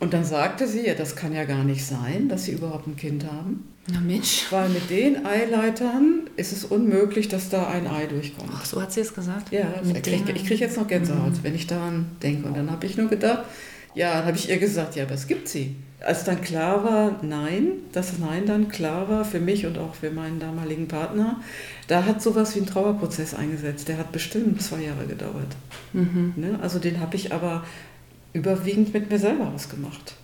Und dann sagte sie, ja, das kann ja gar nicht sein, dass sie überhaupt ein Kind haben. Na Mensch. Weil mit den Eileitern ist es unmöglich, dass da ein Ei durchkommt. Ach, so hat sie es gesagt? Ja, ich kriege krieg jetzt noch Gänsehaut, mhm. wenn ich daran denke. Und dann habe ich nur gedacht, ja, dann habe ich ihr gesagt, ja, aber es gibt sie. Als dann klar war, nein, das Nein dann klar war für mich und auch für meinen damaligen Partner, da hat sowas wie ein Trauerprozess eingesetzt. Der hat bestimmt zwei Jahre gedauert. Mhm. Ne? Also den habe ich aber überwiegend mit mir selber ausgemacht.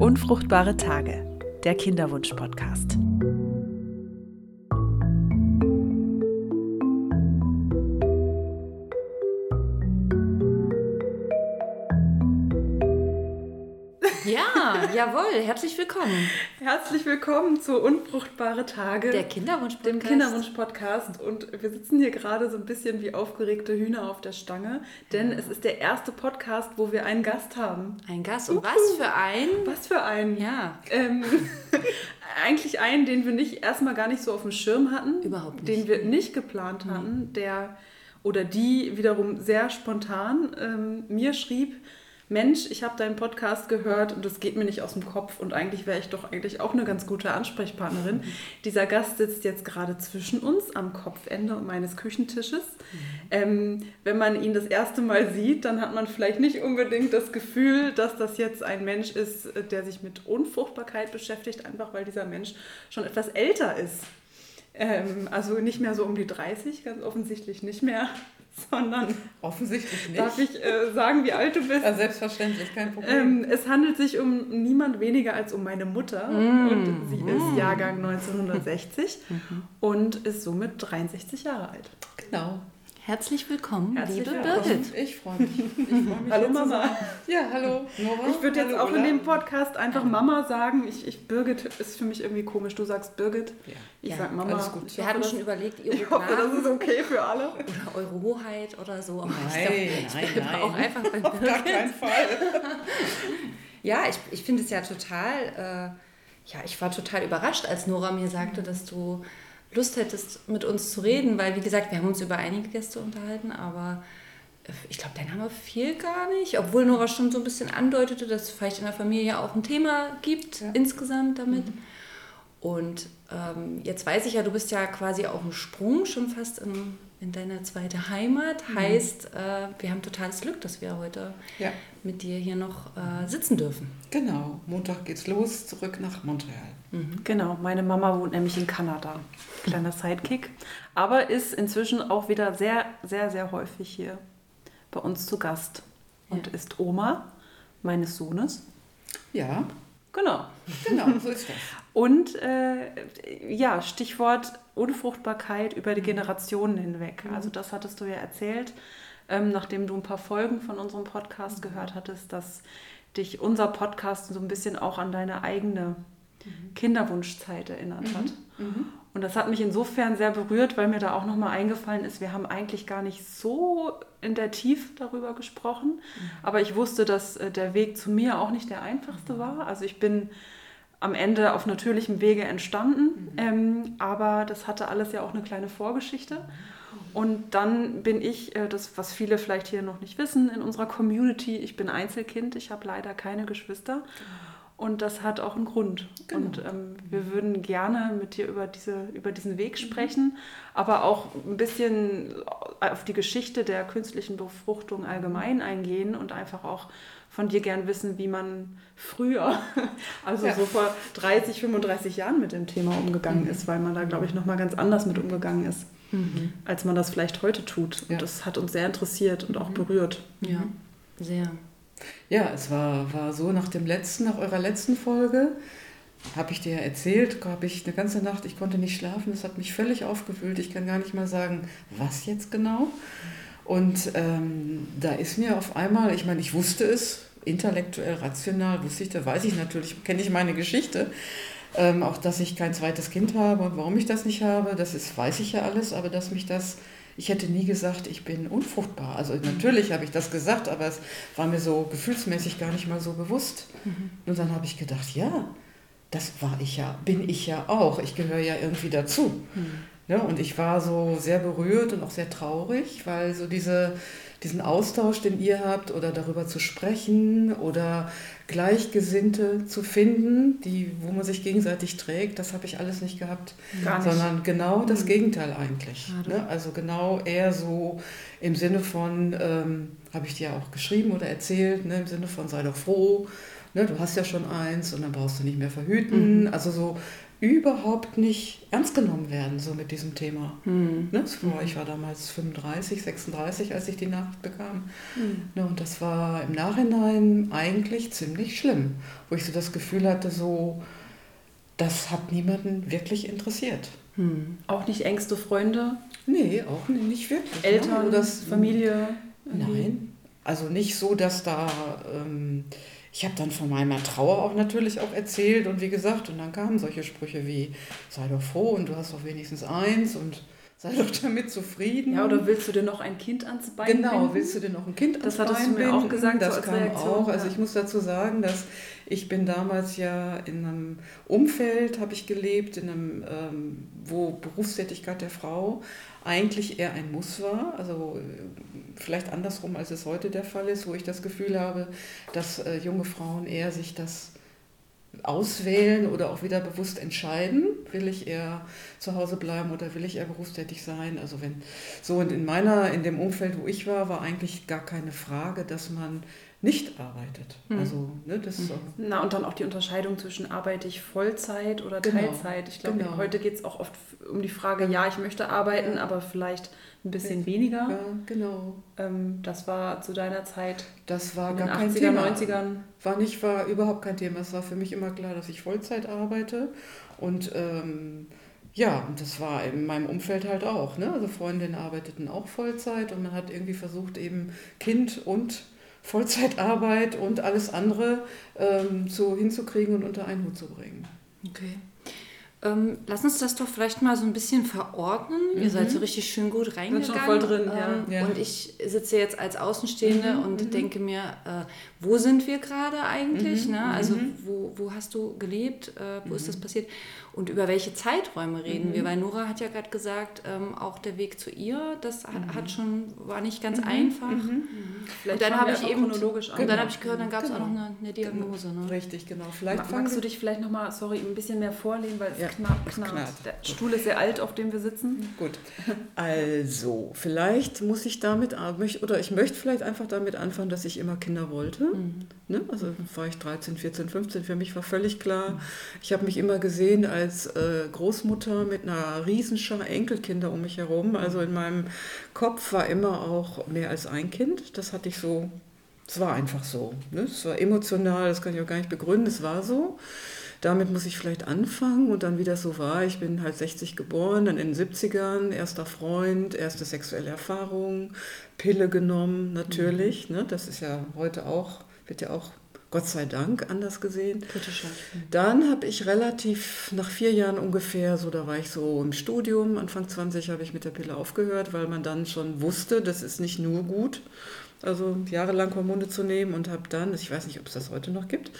Unfruchtbare Tage, der Kinderwunsch-Podcast. Jawohl, herzlich willkommen. Herzlich willkommen zu Unfruchtbare Tage. Der Kinderwunsch-Podcast. Dem Kinderwunsch-Podcast. Und wir sitzen hier gerade so ein bisschen wie aufgeregte Hühner auf der Stange, denn es ist der erste Podcast, wo wir einen Gast haben. Ein Gast? Und was für ein? Was für ein? Ja. Ähm, eigentlich einen, den wir nicht erstmal gar nicht so auf dem Schirm hatten. Überhaupt nicht. Den wir nicht geplant hatten, der oder die wiederum sehr spontan ähm, mir schrieb, Mensch, ich habe deinen Podcast gehört und das geht mir nicht aus dem Kopf und eigentlich wäre ich doch eigentlich auch eine ganz gute Ansprechpartnerin. Mhm. Dieser Gast sitzt jetzt gerade zwischen uns am Kopfende meines Küchentisches. Mhm. Ähm, wenn man ihn das erste Mal sieht, dann hat man vielleicht nicht unbedingt das Gefühl, dass das jetzt ein Mensch ist, der sich mit Unfruchtbarkeit beschäftigt, einfach weil dieser Mensch schon etwas älter ist. Ähm, also nicht mehr so um die 30, ganz offensichtlich nicht mehr. sondern offensichtlich nicht. Darf ich äh, sagen, wie alt du bist? Ja, selbstverständlich, kein Problem. Ähm, es handelt sich um niemand weniger als um meine Mutter mm. und sie ist mm. Jahrgang 1960 mhm. und ist somit 63 Jahre alt. Genau. Herzlich willkommen, Herzlich liebe willkommen. Birgit. Ich freue mich. Ich freu mich hallo Mama. Ja, hallo Nora. Ich würde jetzt hallo, auch in dem Podcast einfach Mama sagen. Ich, ich, Birgit ist für mich irgendwie komisch. Du sagst Birgit, ja. ich ja, sag Mama. Alles gut. Wir hatten schon überlegt, ihre Ich hoffe, das ist okay für alle. Oder eure Hoheit oder so. Aber nein, ich, glaub, ich nein, nein. auch einfach bei Birgit. Auf gar keinen Fall. ja, ich, ich finde es ja total... Äh, ja, ich war total überrascht, als Nora mir sagte, dass du Lust hättest, mit uns zu reden, weil wie gesagt, wir haben uns über einige Gäste unterhalten, aber äh, ich glaube, dein Name fiel gar nicht, obwohl Nora schon so ein bisschen andeutete, dass es vielleicht in der Familie auch ein Thema gibt ja. insgesamt damit. Mhm. Und ähm, jetzt weiß ich ja, du bist ja quasi auf dem Sprung schon fast in, in deine zweite Heimat. Mhm. Heißt, äh, wir haben totales Glück, dass wir heute ja. Mit dir hier noch äh, sitzen dürfen. Genau, Montag geht's los, zurück nach Montreal. Mhm. Genau, meine Mama wohnt nämlich in Kanada. Kleiner Sidekick. Aber ist inzwischen auch wieder sehr, sehr, sehr häufig hier bei uns zu Gast. Und ja. ist Oma meines Sohnes. Ja. Genau. Genau, so ist das. Und äh, ja, Stichwort Unfruchtbarkeit über die mhm. Generationen hinweg. Mhm. Also das hattest du ja erzählt, ähm, nachdem du ein paar Folgen von unserem Podcast mhm. gehört hattest, dass dich unser Podcast so ein bisschen auch an deine eigene mhm. Kinderwunschzeit erinnert hat. Mhm. mhm. Und das hat mich insofern sehr berührt, weil mir da auch nochmal eingefallen ist, wir haben eigentlich gar nicht so in der Tiefe darüber gesprochen. Mhm. Aber ich wusste, dass äh, der Weg zu mir auch nicht der einfachste war. Also ich bin am Ende auf natürlichem Wege entstanden, mhm. ähm, aber das hatte alles ja auch eine kleine Vorgeschichte. Und dann bin ich, äh, das, was viele vielleicht hier noch nicht wissen, in unserer Community, ich bin Einzelkind, ich habe leider keine Geschwister. Und das hat auch einen Grund. Genau. Und ähm, wir würden gerne mit dir über, diese, über diesen Weg mhm. sprechen, mhm. aber auch ein bisschen auf die Geschichte der künstlichen Befruchtung allgemein eingehen und einfach auch von dir gern wissen, wie man früher, also ja. so vor 30, 35 Jahren mit dem Thema umgegangen mhm. ist, weil man da, glaube ich, nochmal ganz anders mit umgegangen ist, mhm. als man das vielleicht heute tut. Ja. Und das hat uns sehr interessiert und auch mhm. berührt. Ja, sehr. Ja, es war, war so nach dem letzten, nach eurer letzten Folge, habe ich dir ja erzählt, habe ich eine ganze Nacht, ich konnte nicht schlafen, das hat mich völlig aufgewühlt. Ich kann gar nicht mal sagen, was jetzt genau. Und ähm, da ist mir auf einmal, ich meine, ich wusste es, intellektuell, rational wusste ich, da weiß ich natürlich, kenne ich meine Geschichte. Ähm, auch, dass ich kein zweites Kind habe und warum ich das nicht habe, das ist, weiß ich ja alles, aber dass mich das ich hätte nie gesagt, ich bin unfruchtbar. Also natürlich habe ich das gesagt, aber es war mir so gefühlsmäßig gar nicht mal so bewusst. Mhm. Und dann habe ich gedacht, ja, das war ich ja, bin ich ja auch. Ich gehöre ja irgendwie dazu. Mhm. Ja, und ich war so sehr berührt und auch sehr traurig, weil so diese, diesen Austausch, den ihr habt, oder darüber zu sprechen oder Gleichgesinnte zu finden, die, wo man sich gegenseitig trägt, das habe ich alles nicht gehabt. Gar nicht. Sondern genau das Mhm. Gegenteil eigentlich. Ne? Also genau eher so im Sinne von, ähm, habe ich dir auch geschrieben oder erzählt, ne? im Sinne von sei doch froh, ne? du hast ja schon eins und dann brauchst du nicht mehr verhüten. Mhm. Also so überhaupt nicht ernst genommen werden, so mit diesem Thema. Hm. Ne? Das war, ich war damals 35, 36, als ich die Nachricht bekam. Hm. Ne? Und das war im Nachhinein eigentlich ziemlich schlimm, wo ich so das Gefühl hatte, so, das hat niemanden wirklich interessiert. Hm. Auch nicht engste Freunde, Nee, auch nicht wirklich. ne? Eltern, Also das, Familie. Nein, also nicht so, dass da. Ähm, ich habe dann von meiner Trauer auch natürlich auch erzählt und wie gesagt, und dann kamen solche Sprüche wie: sei doch froh und du hast doch wenigstens eins und sei doch damit zufrieden. Ja, oder willst du dir noch ein Kind ans Bein Genau, binden? willst du dir noch ein Kind Das ans hattest du Bein mir auch binden? gesagt, so Das als kam Reaktion, auch. Also ja. ich muss dazu sagen, dass ich bin damals ja in einem Umfeld, habe ich gelebt, in einem, ähm, wo Berufstätigkeit der Frau eigentlich eher ein Muss war. Also äh, vielleicht andersrum, als es heute der Fall ist, wo ich das Gefühl habe, dass äh, junge Frauen eher sich das auswählen oder auch wieder bewusst entscheiden, will ich eher zu Hause bleiben oder will ich eher berufstätig sein. Also wenn so und in meiner, in dem Umfeld, wo ich war, war eigentlich gar keine Frage, dass man nicht arbeitet. Mhm. Also ne, das äh, Na, und dann auch die Unterscheidung zwischen arbeite ich Vollzeit oder Genau, Teilzeit. Ich glaube, genau. heute geht es auch oft um die Frage, ja, ich möchte arbeiten, Ja. aber vielleicht ein bisschen weniger. ja, genau. Ähm, das war zu deiner Zeit Das war in gar den kein 80er, Thema. 90ern. War nicht, war überhaupt kein Thema. Es war für mich immer klar, dass ich Vollzeit arbeite. Und ähm, ja, und das war in meinem Umfeld halt auch. Ne? Also Freundinnen arbeiteten auch Vollzeit und man hat irgendwie versucht, eben Kind und Vollzeitarbeit und alles andere ähm, so hinzukriegen und unter einen Hut zu bringen. Okay. Ähm, lass uns das doch vielleicht mal so ein bisschen verordnen. Ihr seid so richtig schön gut reingegangen. schon voll drin, ja. ähm, Ja. Und ich sitze jetzt als Außenstehende und denke mir, äh, wo sind wir gerade eigentlich? ne? Also wo, wo hast du gelebt? Äh, wo ist das passiert? Und über welche Zeiträume reden wir? Weil Nora hat ja gerade gesagt, ähm, auch der Weg zu ihr, das hat, hat schon, war nicht ganz einfach. Vielleicht Und dann habe ich eben chronologisch an. Und dann habe ich gehört, dann gab es Genau. auch noch eine, eine Diagnose. Ne? Richtig, genau. Vielleicht Ma- fangen Magst du dich vielleicht nochmal, sorry, ein bisschen mehr vorlehnen, weil es Ja, knarrt, knarrt. Der Stuhl ist sehr alt, auf dem wir sitzen. Gut. Also, vielleicht muss ich damit, oder ich möchte vielleicht einfach damit anfangen, dass ich immer Kinder wollte. Ne? Also war ich 13, 14, 15, für mich war völlig klar, ich habe mich immer gesehen als äh, Großmutter mit einer Riesenschar Enkelkinder um mich herum. Also in meinem Kopf war immer auch mehr als ein Kind. Das hatte ich so, es war einfach so. Ne? Es war emotional, das kann ich auch gar nicht begründen, es war so. Damit muss ich vielleicht anfangen und dann, wie das so war, ich bin halt 60 geboren, dann in den 70ern, erster Freund, erste sexuelle Erfahrung, Pille genommen, natürlich. Ne? Das ist ja heute auch, wird ja auch Gott sei Dank anders gesehen. Dann habe ich relativ, nach vier Jahren ungefähr, so da war ich so im Studium, Anfang 20 habe ich mit der Pille aufgehört, weil man dann schon wusste, das ist nicht nur gut, also jahrelang Hormone zu nehmen und habe dann, ich weiß nicht, ob es das heute noch gibt,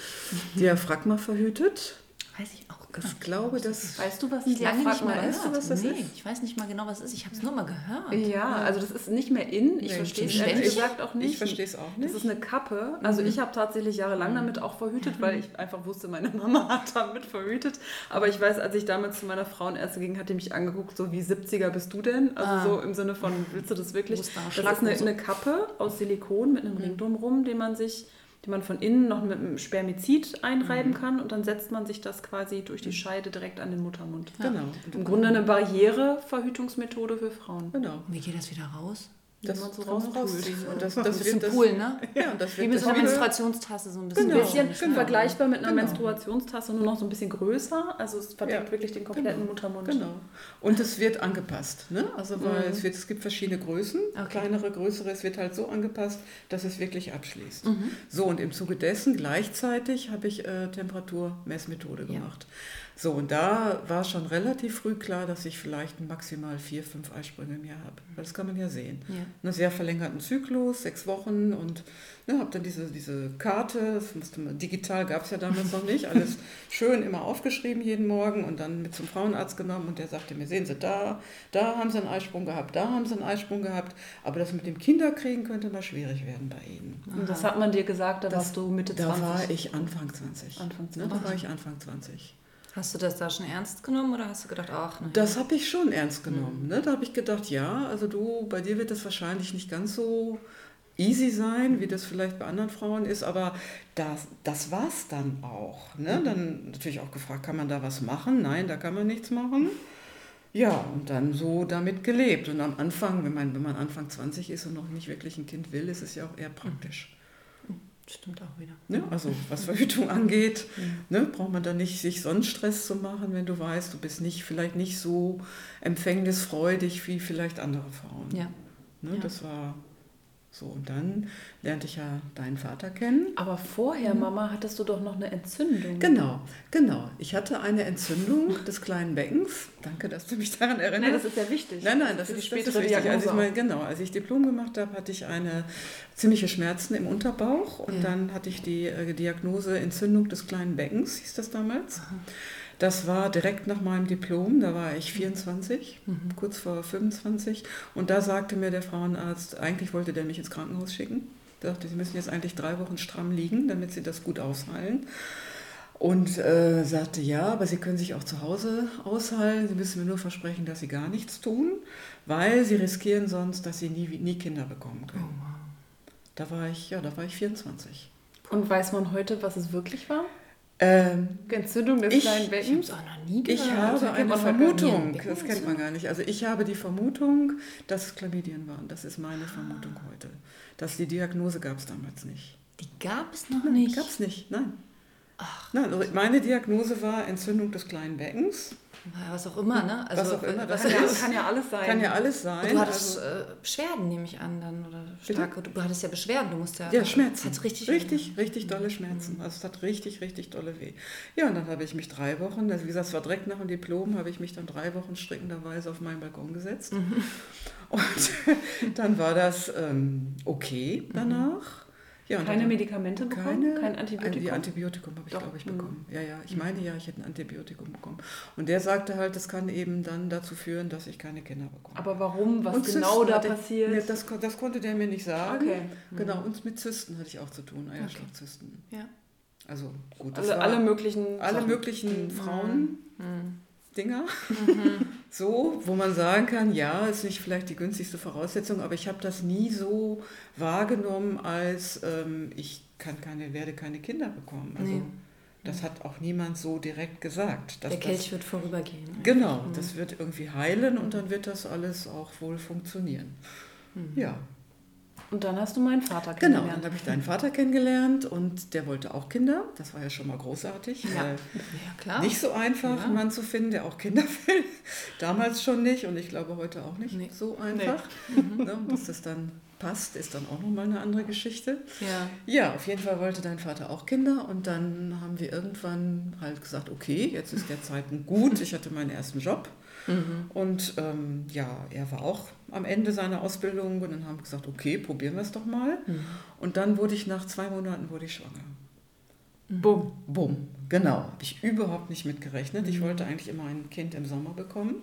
Diaphragma verhütet. Weiß ich auch Ich glaube, das... Weißt du, was Ich lange nicht mal Weißt du, was das nee, ist? ich weiß nicht mal genau, was es ist. Ich habe es nur mal gehört. Ja, also das ist nicht mehr in. Ich Nee, verstehe es ehrlich gesagt auch nicht. Ich verstehe es auch Das nicht. ist eine Kappe. Also ich habe tatsächlich jahrelang damit auch verhütet, weil ich einfach wusste, meine Mama hat damit verhütet. Aber ich weiß, als ich damals zu meiner Frauenärztin ging, hat die mich angeguckt, so wie 70er bist du denn? Also Ah. so im Sinne von, willst du das wirklich? Das ist eine, eine Kappe aus Silikon mit einem Ring drumherum, den man sich die man von innen noch mit einem Spermizid einreiben kann und dann setzt man sich das quasi durch die Scheide direkt an den Muttermund. Genau. Im Grunde eine Barriere-Verhütungsmethode für Frauen. Genau. Wie geht das wieder raus? Das man so rausziehen. Und das, Das das ist wird ein das, Pool, ne? Ja, und das Wie wird mit das so einer Menstruationstasse so ein bisschen. Ein bisschen genau. vergleichbar mit einer Genau. Menstruationstasse, nur noch so ein bisschen größer. Also es verdeckt Ja. wirklich den kompletten Genau. Muttermund. Genau. Und es wird angepasst. Ne? Also weil Mhm. es, wird, es gibt verschiedene Größen, Okay. kleinere, größere. Es wird halt so angepasst, dass es wirklich abschließt. Mhm. So, und im Zuge dessen gleichzeitig habe ich äh, Temperaturmessmethode Ja. So, und da war schon relativ früh klar, dass ich vielleicht maximal vier, fünf Eisprünge im Jahr habe. Das kann man ja sehen. Ja. Einen sehr verlängerten Zyklus, sechs Wochen und ne, habe dann diese, diese Karte, das musste man, digital gab es ja damals noch nicht, alles schön immer aufgeschrieben jeden Morgen und dann mit zum Frauenarzt genommen und der sagte mir, sehen Sie, da, da haben Sie einen Eisprung gehabt, da haben Sie einen Eisprung gehabt, aber das mit dem Kinderkriegen könnte mal schwierig werden bei Ihnen. Und das hat man dir gesagt, da Das- warst du Mitte Da 20. war ich Anfang 20. Anfang Ne, da war ich Anfang 20. Hast du das da schon ernst genommen oder hast du gedacht, ach, ja. Das habe ich schon ernst genommen. Ne? Da habe ich gedacht, ja, also du, bei dir wird das wahrscheinlich nicht ganz so easy sein, wie das vielleicht bei anderen Frauen ist, aber das, das war es dann auch. Ne? Dann natürlich auch gefragt, kann man da was machen? Nein, da kann man nichts machen. Ja, und dann so damit gelebt. Und am Anfang, wenn man, wenn man Anfang 20 ist und noch nicht wirklich ein Kind will, ist es ja auch eher praktisch. Stimmt auch wieder. Ne? Also was Verhütung angeht, ne, braucht man da nicht sich sonst Stress zu machen, wenn du weißt, du bist nicht vielleicht nicht so empfängnisfreudig wie vielleicht andere Frauen. Ja. Ne, Ja. Das war so. Und dann lernte ich ja deinen Vater kennen. Aber vorher, Mama, hattest du doch noch eine Entzündung. Genau, genau. Ich hatte eine Entzündung des kleinen Beckens. Danke, dass du mich daran erinnerst. Nein, das ist ja wichtig. Nein, nein, das für die ist, das ist spätere wichtig. Als ich, Diagnose mal, genau, als ich Diplom gemacht habe, hatte ich eine ziemliche Schmerzen im Unterbauch und Ja. dann hatte ich die äh, Diagnose Entzündung des kleinen Beckens, hieß das damals. Das war direkt nach meinem Diplom, da war ich 24, kurz vor 25 und da sagte mir der Frauenarzt, eigentlich wollte der mich ins Krankenhaus schicken. Der sagte, Sie müssen jetzt eigentlich drei Wochen stramm liegen, damit Sie das gut ausheilen. Und äh, sagte, ja, aber Sie können sich auch zu Hause ausheilen. Sie müssen mir nur versprechen, dass Sie gar nichts tun, weil Sie riskieren sonst, dass Sie nie, nie Kinder bekommen können. Da war ich, ja, da war ich 24. Und weiß man heute, was es wirklich war? Ähm, Entzündung des Ich- kleinen Ich habe Beckens? es auch noch nie ich gehört. habe kennt eine. Vermutung, das kennt man gar nicht. Also ich habe die Vermutung, dass es Chlamydien waren. Das ist meine Vermutung heute. Dass die Diagnose gab es damals nicht. Die gab es noch Nein, nicht. gab es nicht, nein. Nein, also meine Diagnose war Entzündung des kleinen Beckens. Was auch immer, ne? Was auch immer das Kann ja, kann ja alles sein. Kann ja alles sein. Du hattest also, äh, Beschwerden, nehme ich an, dann. Oder starke. Du hattest ja Beschwerden, du musst ja. ja, Schmerzen. Hat richtig. richtig, richtig dolle Schmerzen. Also es hat richtig, richtig dolle weh. Ja, und dann habe ich mich drei Wochen, also wie gesagt, es war direkt nach dem Diplom, habe ich mich dann drei Wochen strickenderweise auf meinen Balkon gesetzt. Und dann war das ähm, okay danach. Ja, Keine Medikamente bekommen? Keine, Kein Antibiotikum? Die Antibiotikum habe ich, Doch. glaube ich, Mhm. bekommen. Ja, ja, ich meine ja, ich hätte ein Antibiotikum bekommen. Und der sagte halt, das kann eben dann dazu führen, dass ich keine Kinder bekomme. Aber warum? Was Und genau Zysten da ich- passiert? Nee, das, das konnte der mir nicht sagen. Okay. Genau, und mit Zysten hatte ich auch zu tun, Eierstockzysten. Ja. Also gut, das alle, war alle möglichen alle Sachen. möglichen Frauen. Mhm. Dinger, so, wo man sagen kann, ja, ist nicht vielleicht die günstigste Voraussetzung, aber ich habe das nie so wahrgenommen, als ähm, ich kann keine, werde keine Kinder bekommen. Also Nee. das hat auch niemand so direkt gesagt. dass Der das, Kelch wird vorübergehen. Genau, das wird irgendwie heilen und dann wird das alles auch wohl funktionieren. Ja, Und dann hast du meinen Vater genau. kennengelernt. Dann habe ich deinen Vater kennengelernt und der wollte auch Kinder. Das war ja schon mal großartig. Ja. weil Ja, klar. Nicht so einfach, Ja. einen Mann zu finden, der auch Kinder will. Damals schon nicht und ich glaube heute auch nicht Nee. so einfach. Ne, und dass das dann passt, ist dann auch nochmal eine andere Geschichte. Ja. Ja, auf jeden Fall wollte dein Vater auch Kinder und dann haben wir irgendwann halt gesagt, okay, jetzt ist der Zeitpunkt gut. Ich hatte meinen ersten Job Mhm. und ähm, ja, er war auch am Ende seiner Ausbildung und dann haben wir gesagt, okay, probieren wir es doch mal. Mhm. Und dann wurde ich nach zwei Monaten wurde ich schwanger. Bumm. Bumm, genau. Habe ich überhaupt nicht mitgerechnet. Ich wollte eigentlich immer ein Kind im Sommer bekommen.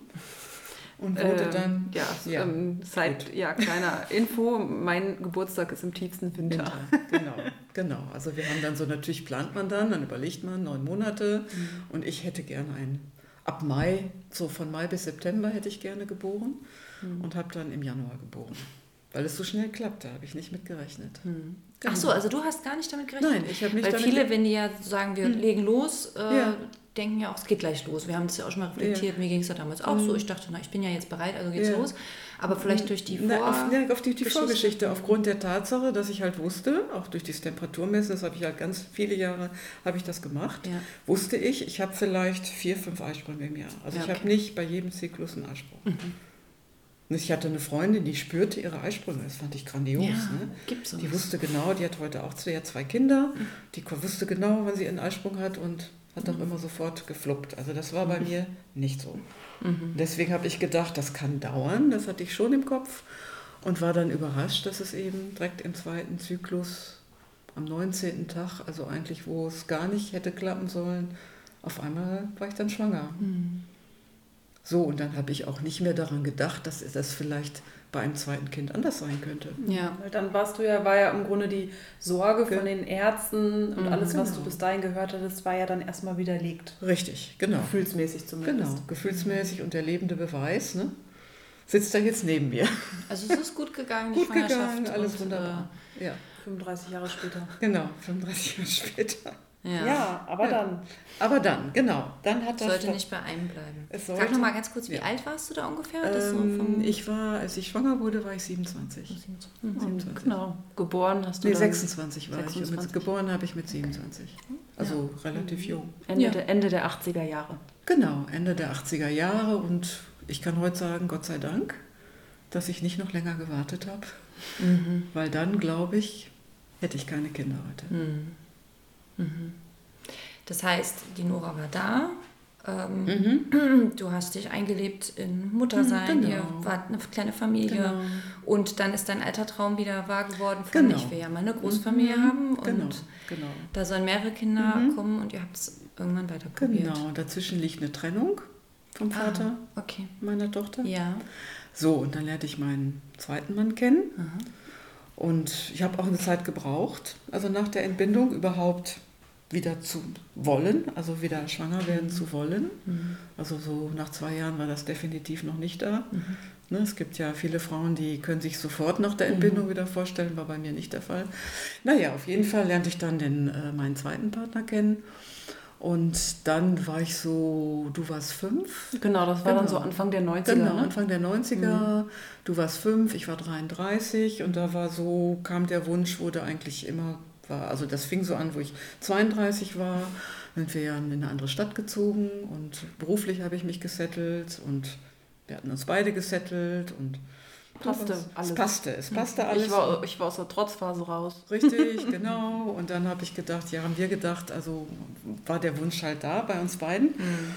Und wurde Ähm, dann ja, ja, ähm, seit, ja, kleiner Info, mein Geburtstag ist im tiefsten Winter. Winter. Genau, genau. Also wir haben dann so, natürlich plant man dann, dann überlegt man neun Monate. Und ich hätte gerne einen, ab Mai, so von Mai bis September hätte ich gerne geboren. Und habe dann im Januar geboren. Weil es so schnell klappte, habe ich nicht mitgerechnet. Ach so, also du hast gar nicht damit gerechnet? Nein, ich habe nicht Weil damit viele, wenn die ja sagen, wir legen los, äh, Ja. denken ja auch, es geht gleich los. Wir haben das ja auch schon mal reflektiert. Mir ging es ja damals auch so. Ich dachte, na, ich bin ja jetzt bereit, also geht's Ja. los. Aber vielleicht durch die Vor... Na, auf, ja, auf die, die Geschichte. Vorgeschichte, aufgrund der Tatsache, dass ich halt wusste, auch durch das Temperaturmessen, das habe ich halt ganz viele Jahre, habe ich das gemacht, Ja. wusste ich, ich habe vielleicht vier, fünf Eisprünge im Jahr. Also Ja, ich okay. habe nicht bei jedem Zyklus einen Eisprung. Ich hatte eine Freundin, die spürte ihre Eisprünge. Das fand ich grandios. Ja, ne? gibt's sowas. Die wusste genau, die hat heute auch zwei, zwei Kinder. Die ko- wusste genau, wann sie einen Eisprung hat und hat auch immer sofort gefluppt. Also das war bei mir nicht so. Mhm. Deswegen habe ich gedacht, das kann dauern. Das hatte ich schon im Kopf und war dann überrascht, dass es eben direkt im zweiten Zyklus am 19. Tag, also eigentlich wo es gar nicht hätte klappen sollen, auf einmal war ich dann schwanger. So, und dann habe ich auch nicht mehr daran gedacht, dass das vielleicht bei einem zweiten Kind anders sein könnte. Ja. Weil dann warst du ja, war ja im Grunde die Sorge Ge- von den Ärzten und Mhm. alles, was Genau. du bis dahin gehört hattest, war ja dann erstmal widerlegt. Richtig, genau. Gefühlsmäßig zumindest. Genau, gefühlsmäßig und der lebende Beweis, ne? Sitzt da jetzt neben mir. Also es ist gut gegangen, die Gut Schwangerschaft. gegangen, alles und, wunderbar. Ja, 35 Jahre später. genau, 35 Jahre später. Ja. Ja, aber Ja. dann. Aber dann, genau, dann hat das. Sollte nicht bei einem bleiben. Es Sag sollte- noch mal ganz kurz, wie Ja. alt warst du da ungefähr? Das so Ähm, vom- ich war, als ich schwanger wurde, war ich 27. Mhm. 27. Genau. Geboren hast du Nee, dann 26 war ich. Und 26. mit, geboren habe ich mit 27. Also relativ jung. Ende, Ja. der, Ende der 80er Jahre. Genau, Ende der 80er Jahre. Und ich kann heute sagen, Gott sei Dank, dass ich nicht noch länger gewartet habe. Mhm. Weil dann, glaube ich, hätte ich keine Kinder heute. Mhm. Mhm. Das heißt, die Nora war da. Ähm, Mhm. Du hast dich eingelebt in Muttersein, Mhm, ihr genau. wart eine kleine Familie Genau. und dann ist dein alter Traum wieder wahr geworden von Genau. ich will ja mal eine Großfamilie Mhm, haben und Genau, genau. da sollen mehrere Kinder Mhm. kommen und ihr habt es irgendwann weiter probiert. Genau, dazwischen liegt eine Trennung vom Vater Ah, okay. meiner Tochter. Ja. So, und dann lernte ich meinen zweiten Mann kennen. Aha. Und ich habe auch eine Zeit gebraucht, also nach der Entbindung überhaupt wieder zu wollen, also wieder schwanger werden zu wollen. Mhm. Also so nach zwei Jahren war das definitiv noch nicht da. Mhm. Ne, es gibt ja viele Frauen, die können sich sofort nach der Entbindung wieder vorstellen, war bei mir nicht der Fall. Naja, auf jeden Fall lernte ich dann den, äh, meinen zweiten Partner kennen. Und dann war ich so, du warst fünf. Genau, das war dann Genau. so Anfang der 90er. Genau, ne? Anfang der 90er. Du warst fünf, ich war 33 und da war so, kam der Wunsch, wurde eigentlich immer, war, also das fing so an, wo ich 32 war, sind wir ja in eine andere Stadt gezogen und beruflich habe ich mich gesettelt und wir hatten uns beide gesettelt und Passte es alles. passte, es passte alles. Ich war, ich war aus der Trotzphase raus. Richtig, genau. Und dann habe ich gedacht, ja, haben wir gedacht, also war der Wunsch halt da bei uns beiden. Mhm.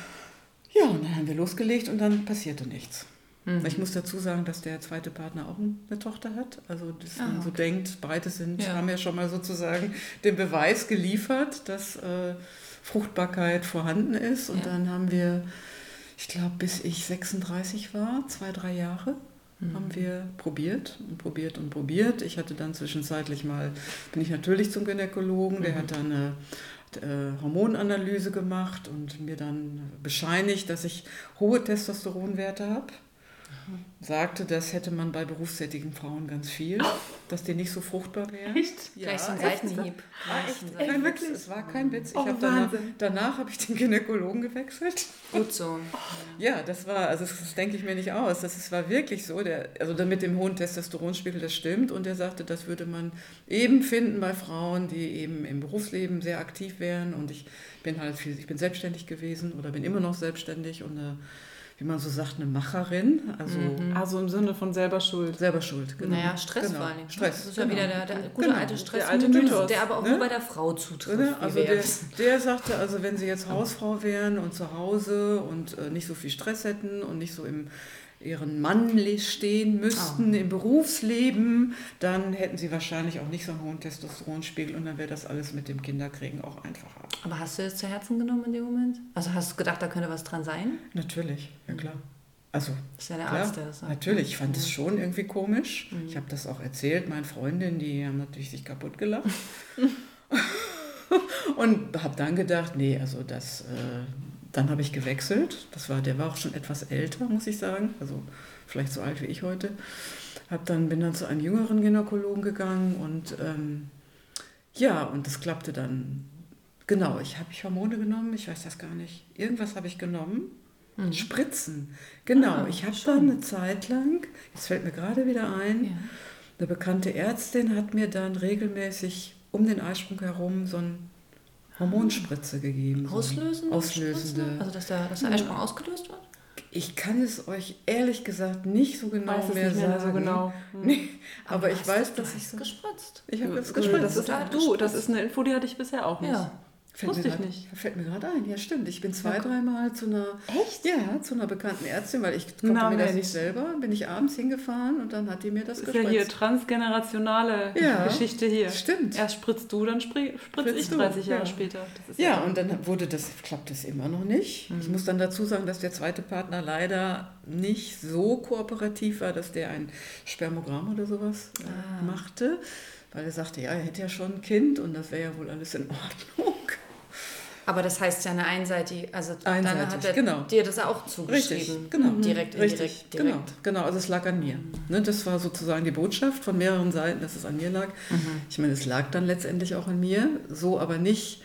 Ja, und dann haben wir losgelegt und dann passierte nichts. Mhm. Ich muss dazu sagen, dass der zweite Partner auch eine Tochter hat. Also, dass Ah, man so okay. denkt, beide sind, Ja. haben ja schon mal sozusagen den Beweis geliefert, dass äh, Fruchtbarkeit vorhanden ist. Und Ja. dann haben wir, ich glaube, bis ich 36 war, zwei, drei Jahre, Mhm. haben wir probiert und probiert und probiert. Ich hatte dann zwischenzeitlich mal, bin ich natürlich zum Gynäkologen, der Mhm. hat dann eine äh, Hormonanalyse gemacht und mir dann bescheinigt, dass ich hohe Testosteronwerte habe. Sagte, das hätte man bei berufstätigen Frauen ganz viel, dass die nicht so fruchtbar wären. Echt? Gleich so ein. Seitenhieb. Ah, Gleich echt? so ein Echt? Seitenhieb. Kein Witz, es war kein Witz. Ich Oh, hab danach, danach habe ich den Gynäkologen gewechselt. Gut so. Ja, das war, also das, das denke ich mir nicht aus. Das ist, war wirklich so. Der, also dann mit dem hohen Testosteronspiegel, das stimmt. Und er sagte, das würde man eben finden bei Frauen, die eben im Berufsleben sehr aktiv wären. Und ich bin halt viel, ich bin selbstständig gewesen oder bin immer noch selbstständig und eine, wie man so sagt, eine Macherin. Also Mhm. Also im Sinne von selber schuld. selber schuld. Genau. Naja, Stress genau. vor allem. ne? Stress. Das ist ja genau. wieder der, der gute Genau. alte Der Stress, alte Mythos, der aber auch ne? nur bei der Frau zutrifft. Wie Also der, der sagte, also wenn sie jetzt Hausfrau wären und zu Hause und äh, nicht so viel Stress hätten und nicht so im ihren Mann stehen müssten Ah. im Berufsleben, dann hätten sie wahrscheinlich auch nicht so einen hohen Testosteronspiegel und dann wäre das alles mit dem Kinderkriegen auch einfacher. Aber hast du es zu Herzen genommen in dem Moment? Also hast du gedacht, da könnte was dran sein? Natürlich, ja klar. Also Das ist ja der Klar, Arzt, der das sagt. natürlich, ich fand es Ja. schon irgendwie komisch. Mhm. Ich habe das auch erzählt, meinen Freundinnen, die haben natürlich sich kaputt gelacht. und habe dann gedacht, nee, also das, äh, dann habe ich gewechselt. Das war, der war auch schon etwas älter, muss ich sagen, also vielleicht so alt wie ich heute. Hab dann, bin dann zu einem jüngeren Gynäkologen gegangen und ähm, ja, und das klappte dann. Genau, ich habe ich Hormone genommen, ich weiß das gar nicht. Irgendwas habe ich genommen. Mhm. Spritzen. Genau, Ah, ich habe schon. dann eine Zeit lang, jetzt fällt mir gerade wieder ein, Ja. eine bekannte Ärztin hat mir dann regelmäßig um den Eisprung herum so eine Hormonspritze gegeben. Auslösende? Auslösende. Spritze? Also dass der, dass der Ja. Eisprung ausgelöst wird? Ich kann es euch ehrlich gesagt nicht so genau Weiß es mehr nicht mehr sagen. so genau. Hm. Nee, aber, ich hast weiß, dass ich hast so. gespritzt. Ich habe das Das gespritzt. ist, total du, das ist eine Info, die hatte ich bisher auch nicht. Ja. Fällt Wusste mir ich grad- nicht. Fällt mir gerade ein, ja stimmt. Ich bin zwei, Ja, dreimal zu einer, Echt? ja, zu einer bekannten Ärztin, weil ich konnte Na, mir das nicht selber, bin ich abends hingefahren und dann hat die mir das Das ist ja hier gespritzt. transgenerationale Ja, Geschichte hier. stimmt. Erst spritzt du, dann spritz, spritz ich Spritzt du, 30 Jahre ja. später. Ja, und dann wurde das, klappt das immer noch nicht. Mhm. Ich muss dann dazu sagen, dass der zweite Partner leider nicht so kooperativ war, dass der ein Spermogramm oder sowas äh, Ah. machte, weil er sagte, ja, er hätte ja schon ein Kind und das wäre ja wohl alles in Ordnung. Aber das heißt ja eine einseitige, also dann Einseitig, hat er genau. dir das auch Richtig, zugeschrieben. genau. Direkt, Richtig, indirekt, direkt. genau, genau. Also es lag an mir. Ne, das war sozusagen die Botschaft von mehreren Seiten, dass es an mir lag. Ich meine, es lag dann letztendlich auch an mir, so aber nicht,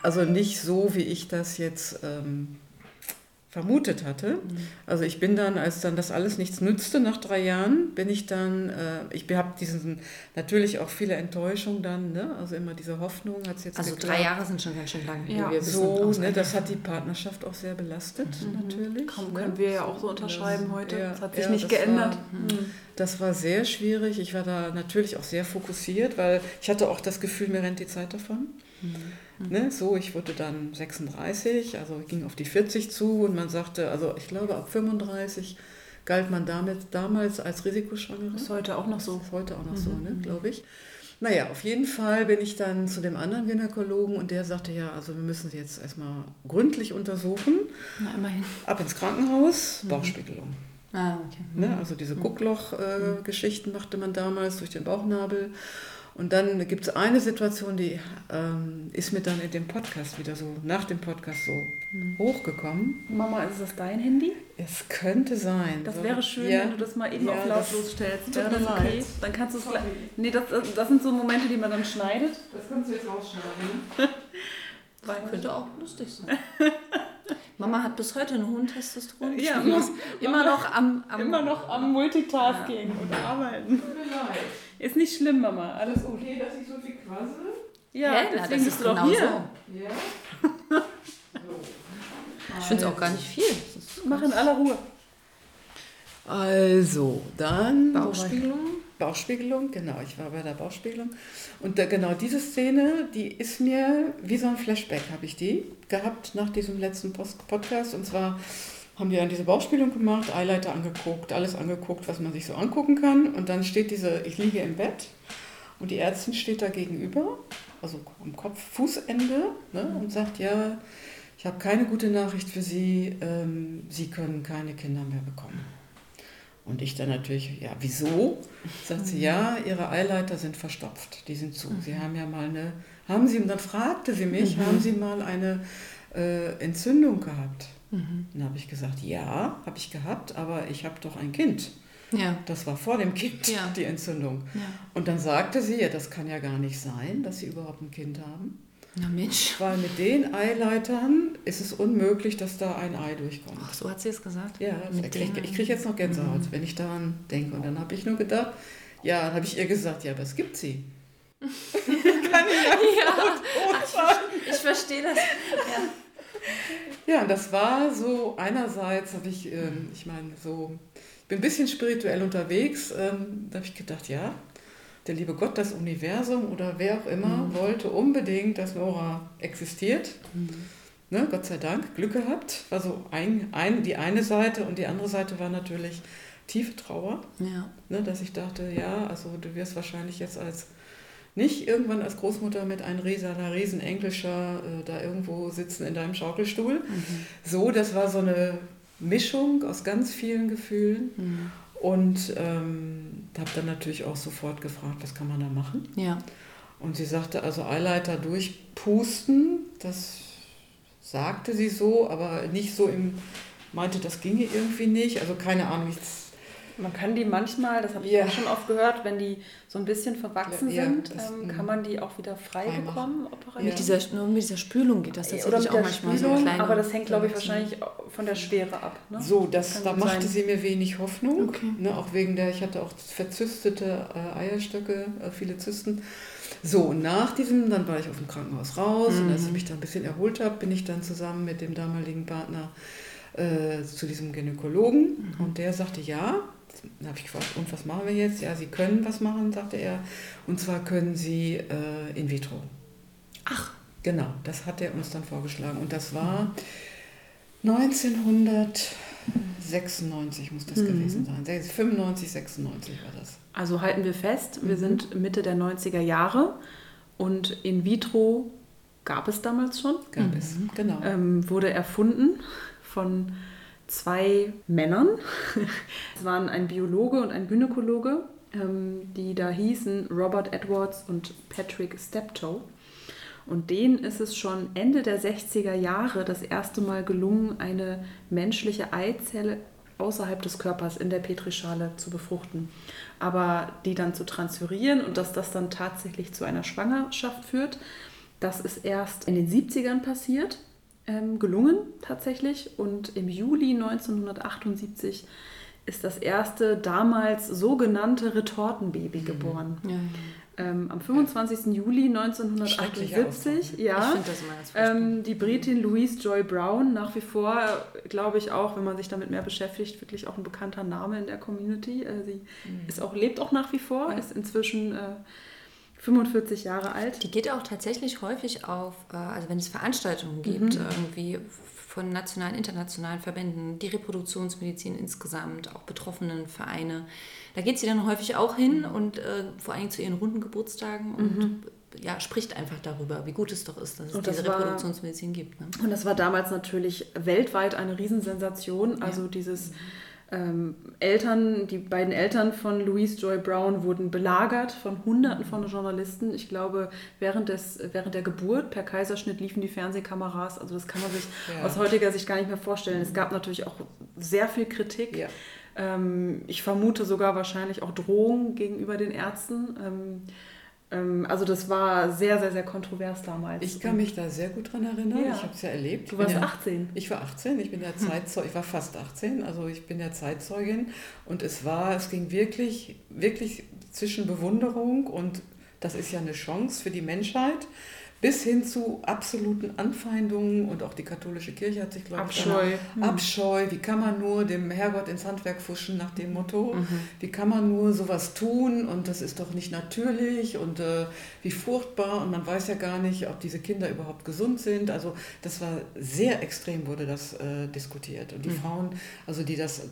also nicht so, wie ich das jetzt ähm, vermutet hatte. Also ich bin dann, als dann das alles nichts nützte, nach drei Jahren, bin ich dann, äh, ich habe diesen, natürlich auch viele Enttäuschungen dann, ne? also immer diese Hoffnung, hat es jetzt Also geklappt. drei Jahre sind schon ganz schön lang, Ja, wir. So, ne, das hat die Partnerschaft auch sehr belastet, natürlich. Komm, ne? können wir ja auch so unterschreiben Das- heute. ja, das hat sich ja, nicht geändert. war- Hm. Das war sehr schwierig. Ich war da natürlich auch sehr fokussiert, weil ich hatte auch das Gefühl, mir rennt die Zeit davon. Ne, so, ich wurde dann 36, also ging auf die 40 zu und man sagte, also ich glaube ab 35 galt man damit damals als Risikoschwangere. Ist heute auch noch so. Ist heute auch noch so, ne, glaube ich. Naja, auf jeden Fall bin ich dann zu dem anderen Gynäkologen und der sagte, ja, also wir müssen sie jetzt erstmal gründlich untersuchen. Na, immerhin. Ab ins Krankenhaus, Bauchspiegelung. Ah, okay. Ne? Also diese Guckloch-Geschichten machte man damals durch den Bauchnabel. Und dann gibt es eine Situation, die ähm, ist mir dann in dem Podcast wieder so, nach dem Podcast so hochgekommen. Mama, ist das dein Handy? Es könnte sein. Das So, wäre schön, ja. wenn du das mal eben Ja, auf lautlos stellst. tut Wäre mir das okay? leid. Dann kannst du es gleich. Nee, das, das sind so Momente, die man dann schneidet. Das kannst du jetzt rausschneiden. Könnte auch lustig sein. Mama hat bis heute einen hohen Testosteron. Ja, muss immer noch am, am Immer noch am Multitasking und arbeiten. Ist nicht schlimm, Mama. Alles gut. okay, dass ich so viel quassel? Ja, Hä? Na, deswegen das bist ist du doch genau hier. so. Ja. Ich finde es auch gar nicht viel. Mach in aller Ruhe. Also, dann. Bauchspiegelung. Bauchspiegelung, genau, ich war bei der Bauchspiegelung. Und da, genau diese Szene, die ist mir wie so ein Flashback, habe ich die gehabt nach diesem letzten Post Podcast. Und zwar haben die dann diese Bauchspiegelung gemacht, Eileiter angeguckt, alles angeguckt, was man sich so angucken kann. Und dann steht diese, ich liege im Bett und die Ärztin steht da gegenüber, also am Kopf, Fußende, ne, und sagt, ja, ich habe keine gute Nachricht für Sie, ähm, Sie können keine Kinder mehr bekommen. Und ich dann natürlich, ja, wieso? Sagt sie, ja, ihre Eileiter sind verstopft, die sind zu. Sie haben ja mal eine, haben Sie, und dann fragte sie mich, haben Sie mal eine äh, Entzündung gehabt? Dann habe ich gesagt, ja, habe ich gehabt, aber ich habe doch ein Kind. Ja. Das war vor dem Kind, Ja. die Entzündung. ja. Und dann sagte sie, ja, das kann ja gar nicht sein, dass Sie überhaupt ein Kind haben. Na Mensch. Weil mit den Eileitern ist es unmöglich, dass da ein Ei durchkommt. Ach, so hat sie es gesagt. Ja, Mit ich kriege jetzt noch Gänsehaut, wenn ich daran denke. Und dann habe ich nur gedacht, ja, dann habe ich ihr gesagt, ja, aber es gibt sie. Ja, Ach, ich, ich verstehe das. Ja. Ja, und das war so, einerseits habe ich, ähm, ich meine, so, ich bin ein bisschen spirituell unterwegs, ähm, da habe ich gedacht, ja, der liebe Gott, das Universum oder wer auch immer wollte unbedingt, dass Nora existiert. Ne, Gott sei Dank, Glück gehabt. Also ein, ein, die eine Seite und die andere Seite war natürlich tiefe Trauer. ja. Ne, dass ich dachte, ja, also du wirst wahrscheinlich jetzt als nicht irgendwann als Großmutter mit einem riesen, einer riesen Enkelschar äh, da irgendwo sitzen in deinem Schaukelstuhl. So, das war so eine Mischung aus ganz vielen Gefühlen. Mhm. Und ähm, habe dann natürlich auch sofort gefragt, was kann man da machen? Ja. Und sie sagte, also Eileiter durchpusten, das sagte sie so, aber nicht so im, meinte, das ginge irgendwie nicht. Also keine Ahnung, ich, Man kann die manchmal, das habe ich Ja. auch schon oft gehört, wenn die so ein bisschen verwachsen Ja, ja, sind, das, ähm, mm. kann man die auch wieder frei Frei bekommen. Mit dieser, nur mit dieser Spülung geht das Oder tatsächlich mit auch der manchmal so Spülung, kleine. aber das hängt, glaube ich, wahrscheinlich von der Schwere ab. Ne? So, das, Kann da gut machte sein. sie mir wenig Hoffnung. Okay. Ne, auch wegen der, ich hatte auch verzystete äh, Eierstöcke, äh, viele Zysten. So, und nach diesem, dann war ich auf dem Krankenhaus raus und als ich mich dann ein bisschen erholt habe, bin ich dann zusammen mit dem damaligen Partner äh, zu diesem Gynäkologen mhm. und der sagte, ja. Dann habe ich gefragt, und was machen wir jetzt? Ja, Sie können was machen, sagte er. Und zwar können Sie äh, in vitro. Ach. Genau, das hat er uns dann vorgeschlagen. Und das war 1996 muss das mhm. gewesen sein. 95, 96 war das. Also halten wir fest, wir mhm. sind Mitte der 90er Jahre und in vitro gab es damals schon. Gab mhm. es, genau. Ähm, wurde erfunden von zwei Männern. Es waren ein Biologe und ein Gynäkologe, ähm, die da hießen Robert Edwards und Patrick Steptoe. Und denen ist es schon Ende der 60er Jahre das erste Mal gelungen, eine menschliche Eizelle außerhalb des Körpers in der Petrischale zu befruchten. Aber die dann zu transferieren und dass das dann tatsächlich zu einer Schwangerschaft führt, das ist erst in den 70ern passiert, ähm, gelungen tatsächlich. Und im Juli 1978 ist das erste damals sogenannte Retortenbaby mhm. geboren. Ja, ja. Ähm, am 25. Ja. Juli 1978, ja, ähm, die Britin Louise Joy Brown, nach wie vor, glaube ich auch, wenn man sich damit mehr beschäftigt, wirklich auch ein bekannter Name in der Community. Äh, sie mhm. ist auch, lebt auch nach wie vor, ist inzwischen äh, 45 Jahre alt. Die geht auch tatsächlich häufig auf, äh, also wenn es Veranstaltungen gibt, mhm. irgendwie von nationalen, internationalen Verbänden, die Reproduktionsmedizin insgesamt, auch betroffenen Vereine. Da geht sie dann häufig auch hin mhm. und äh, vor allem zu ihren runden Geburtstagen und mhm. ja, spricht einfach darüber, wie gut es doch ist, dass es das diese war, Reproduktionsmedizin gibt. Ne? Und das war damals natürlich weltweit eine Riesensensation. Also ja. dieses. Mhm ähm, Eltern, die beiden Eltern von Louise Joy Brown wurden belagert von Hunderten von Journalisten. Ich glaube, während, des, während der Geburt per Kaiserschnitt liefen die Fernsehkameras. Also das kann man sich ja. aus heutiger Sicht gar nicht mehr vorstellen. Es gab natürlich auch sehr viel Kritik. Ja. Ähm, ich vermute sogar wahrscheinlich auch Drohungen gegenüber den Ärzten. Ähm, also das war sehr, sehr, sehr kontrovers damals. Ich kann mich da sehr gut dran erinnern. Ja. Ich habe es ja erlebt. Du warst ja, 18. Ich war 18. Ich bin ja Zeitzeugin. Ich war fast 18. Also ich bin ja Zeitzeugin. Und es war, es ging wirklich, wirklich zwischen Bewunderung und das ist ja eine Chance für die Menschheit bis hin zu absoluten Anfeindungen und auch die katholische Kirche hat sich, glaube ich, Abscheu. Mhm. Abscheu. Wie kann man nur dem Herrgott ins Handwerk fuschen nach dem Motto? Mhm. Wie kann man nur sowas tun und das ist doch nicht natürlich und äh, wie furchtbar und man weiß ja gar nicht, ob diese Kinder überhaupt gesund sind. Also das war sehr extrem, wurde das äh, diskutiert und die mhm. Frauen, also die das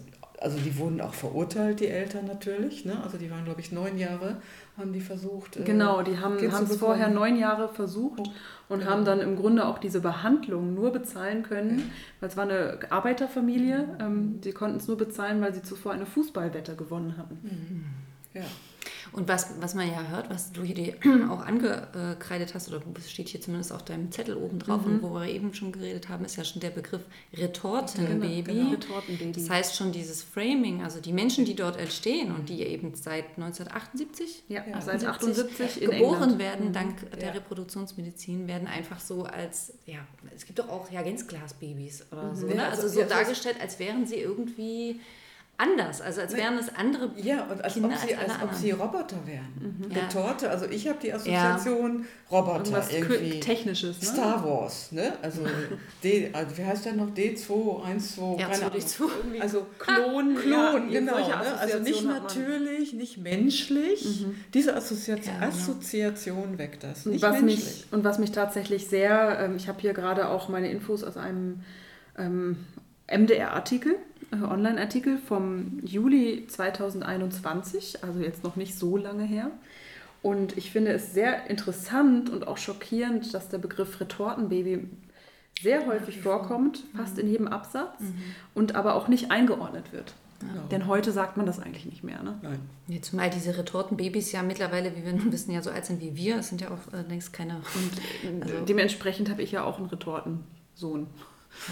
also die wurden auch verurteilt, die Eltern natürlich. Ne? Also die waren, glaube ich, neun Jahre, haben die versucht. Äh, genau, die haben es vorher neun Jage versucht oh, und genau. haben dann im Grunde auch diese Behandlung nur bezahlen können, ja. weil es war eine Arbeiterfamilie. Ähm, die konnten es nur bezahlen, weil sie zuvor eine Fußballwette gewonnen hatten. Mhm. Ja. Und was, was man ja hört, was du hier auch angekreidet hast, oder steht hier zumindest auf deinem Zettel oben drauf, mhm. und wo wir eben schon geredet haben, ist ja schon der Begriff Retortenbaby. Genau, genau. Retortenbaby. Das heißt schon dieses Framing, also die Menschen, die dort entstehen und die eben seit 1978 ja, ja, seit 78 geboren England. werden, mhm. dank ja. der Reproduktionsmedizin, werden einfach so als, ja, es gibt doch auch Reagenzglasbabys oder mhm. so, ne? also, also so dargestellt, als wären sie irgendwie anders, also als wären es andere Ja, und als, Kinder ob, sie, als, als ob sie Roboter wären. Mhm. Retorte, also ich habe die Assoziation ja. Roboter Irgendwas irgendwie. Technisches, ne? Star Wars, ne? Also, D, also wie heißt der noch? D2, 1, 2, ja, keine Ahnung. Also Klon, Klon, ja, genau. Ne? Also nicht natürlich, nicht menschlich. Mhm. Diese Assoziation, ja, genau. Assoziation weckt das. Nicht was menschlich. Mich, und was mich tatsächlich sehr, ähm, ich habe hier gerade auch meine Infos aus einem ähm, MDR-Artikel Online-Artikel vom Juli 2021, also jetzt noch nicht so lange her. Und ich finde es sehr interessant und auch schockierend, dass der Begriff Retortenbaby sehr häufig vorkommt, fast in jedem Absatz, mhm. und aber auch nicht eingeordnet wird. Ja. Denn heute sagt man das eigentlich nicht mehr. Ne? Nein. Ja, zumal diese Retortenbabys ja mittlerweile, wie wir nun wissen, ja so alt sind wie wir. Es sind ja auch äh, längst keine. Und also dementsprechend habe ich ja auch einen Retortensohn.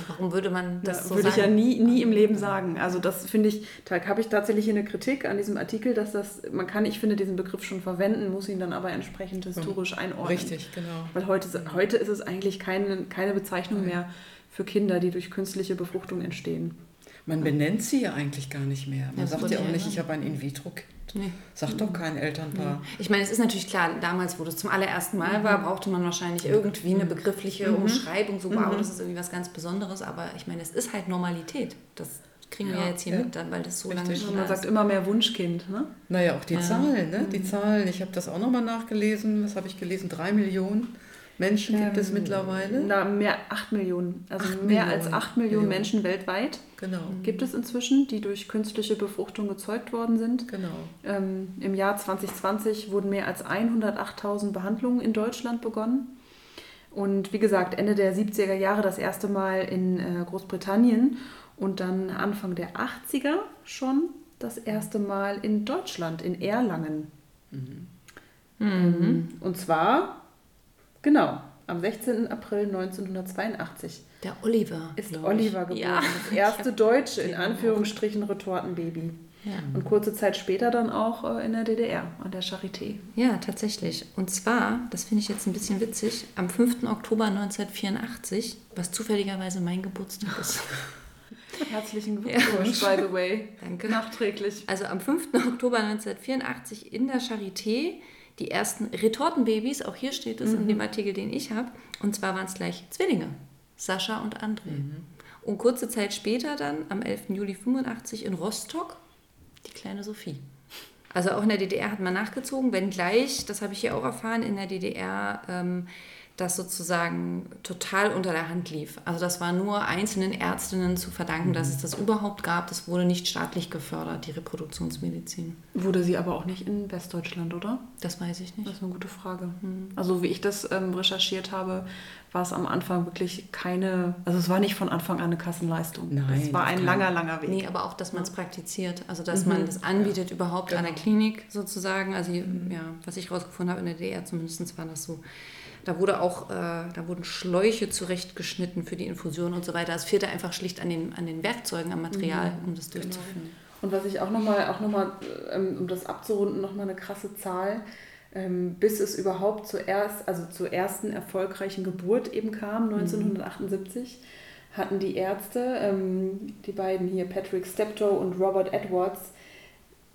Warum würde man das ja, so würde sagen? Würde ich ja nie, nie im Leben sagen. Also das finde ich, da habe ich tatsächlich eine Kritik an diesem Artikel, dass das, man kann, ich finde, diesen Begriff schon verwenden, muss ihn dann aber entsprechend historisch einordnen. Richtig, genau. Weil heute, heute ist es eigentlich keine, keine Bezeichnung mehr für Kinder, die durch künstliche Befruchtung entstehen. Man benennt sie ja eigentlich gar nicht mehr. Man Das sagt ja auch ja, nicht, ich habe ein In-vitro-Kind. Nee. Sagt doch kein Elternpaar. Ich meine, es ist natürlich klar, damals, wo das zum allerersten Mal war, brauchte man wahrscheinlich irgendwie eine begriffliche Umschreibung, so, wow, das ist irgendwie was ganz Besonderes, aber ich meine, es ist halt Normalität. Das kriegen wir Ja, jetzt hier ja. mit, weil das so Richtig. lange Und schon man sagt immer mehr Wunschkind, ne? Naja, auch die Ja. Zahlen, ne? Die Zahlen, ich habe das auch nochmal nachgelesen. Was habe ich gelesen? Drei Millionen Menschen gibt es Ähm, mittlerweile. Na, mehr 8 Millionen. Also Acht mehr Millionen. als 8 Millionen Millionen. Menschen weltweit Genau, gibt es inzwischen, die durch künstliche Befruchtung gezeugt worden sind. genau. Ähm, Im Jahr 2020 wurden mehr als 108.000 Behandlungen in Deutschland begonnen. Und wie gesagt, Ende der 70er Jahre das erste Mal in äh, Großbritannien und dann Anfang der 80er schon das erste Mal in Deutschland, in Erlangen. Ähm, Und zwar, genau, am 16. April 1982 Der Oliver. ist. Oliver geboren. Ja. Das erste deutsche, in den Anführungsstrichen, Retortenbaby. Ja. Und kurze Zeit später dann auch äh, in der DDR, an der Charité. ja, tatsächlich. Und zwar, das finde ich jetzt ein bisschen witzig, am 5. Oktober 1984, was zufälligerweise mein Geburtstag ist. Herzlichen Glückwunsch, by the way. Danke. Nachträglich. Also am 5. Oktober 1984 in der Charité die ersten Retortenbabys, auch hier steht es in dem Artikel, den ich habe, und zwar waren es gleich Zwillinge, Sascha und André. Und kurze Zeit später dann, am 11. Juli 85 in Rostock, die kleine Sophie. Also auch in der DDR hat man nachgezogen, wenngleich, das habe ich hier auch erfahren, in der DDR ähm, das sozusagen total unter der Hand lief. Also das war nur einzelnen Ärztinnen zu verdanken, dass es das überhaupt gab. Das wurde nicht staatlich gefördert, die Reproduktionsmedizin. Wurde sie aber auch nicht in Westdeutschland, oder? Das weiß ich nicht. Das ist eine gute Frage. Also wie ich das ähm, recherchiert habe, war es am Anfang wirklich keine, also es war nicht von Anfang an eine Kassenleistung. Nein, es war ein langer, langer Weg. Nee, aber auch, dass man es praktiziert. Also, dass man das anbietet überhaupt an der Klinik sozusagen. Also, ja, was ich rausgefunden habe in der DDR zumindest war das so. Da wurde auch, äh, da wurden Schläuche zurechtgeschnitten für die Infusion und so weiter. Es fehlte einfach schlicht an den, an den Werkzeugen, am Material, um das durchzuführen. Und was ich auch nochmal, auch noch mal, ähm, um das abzurunden, nochmal eine krasse Zahl, ähm, bis es überhaupt zuerst, also zur ersten erfolgreichen Geburt eben kam, 1978, hatten die Ärzte, ähm, die beiden hier, Patrick Steptoe und Robert Edwards,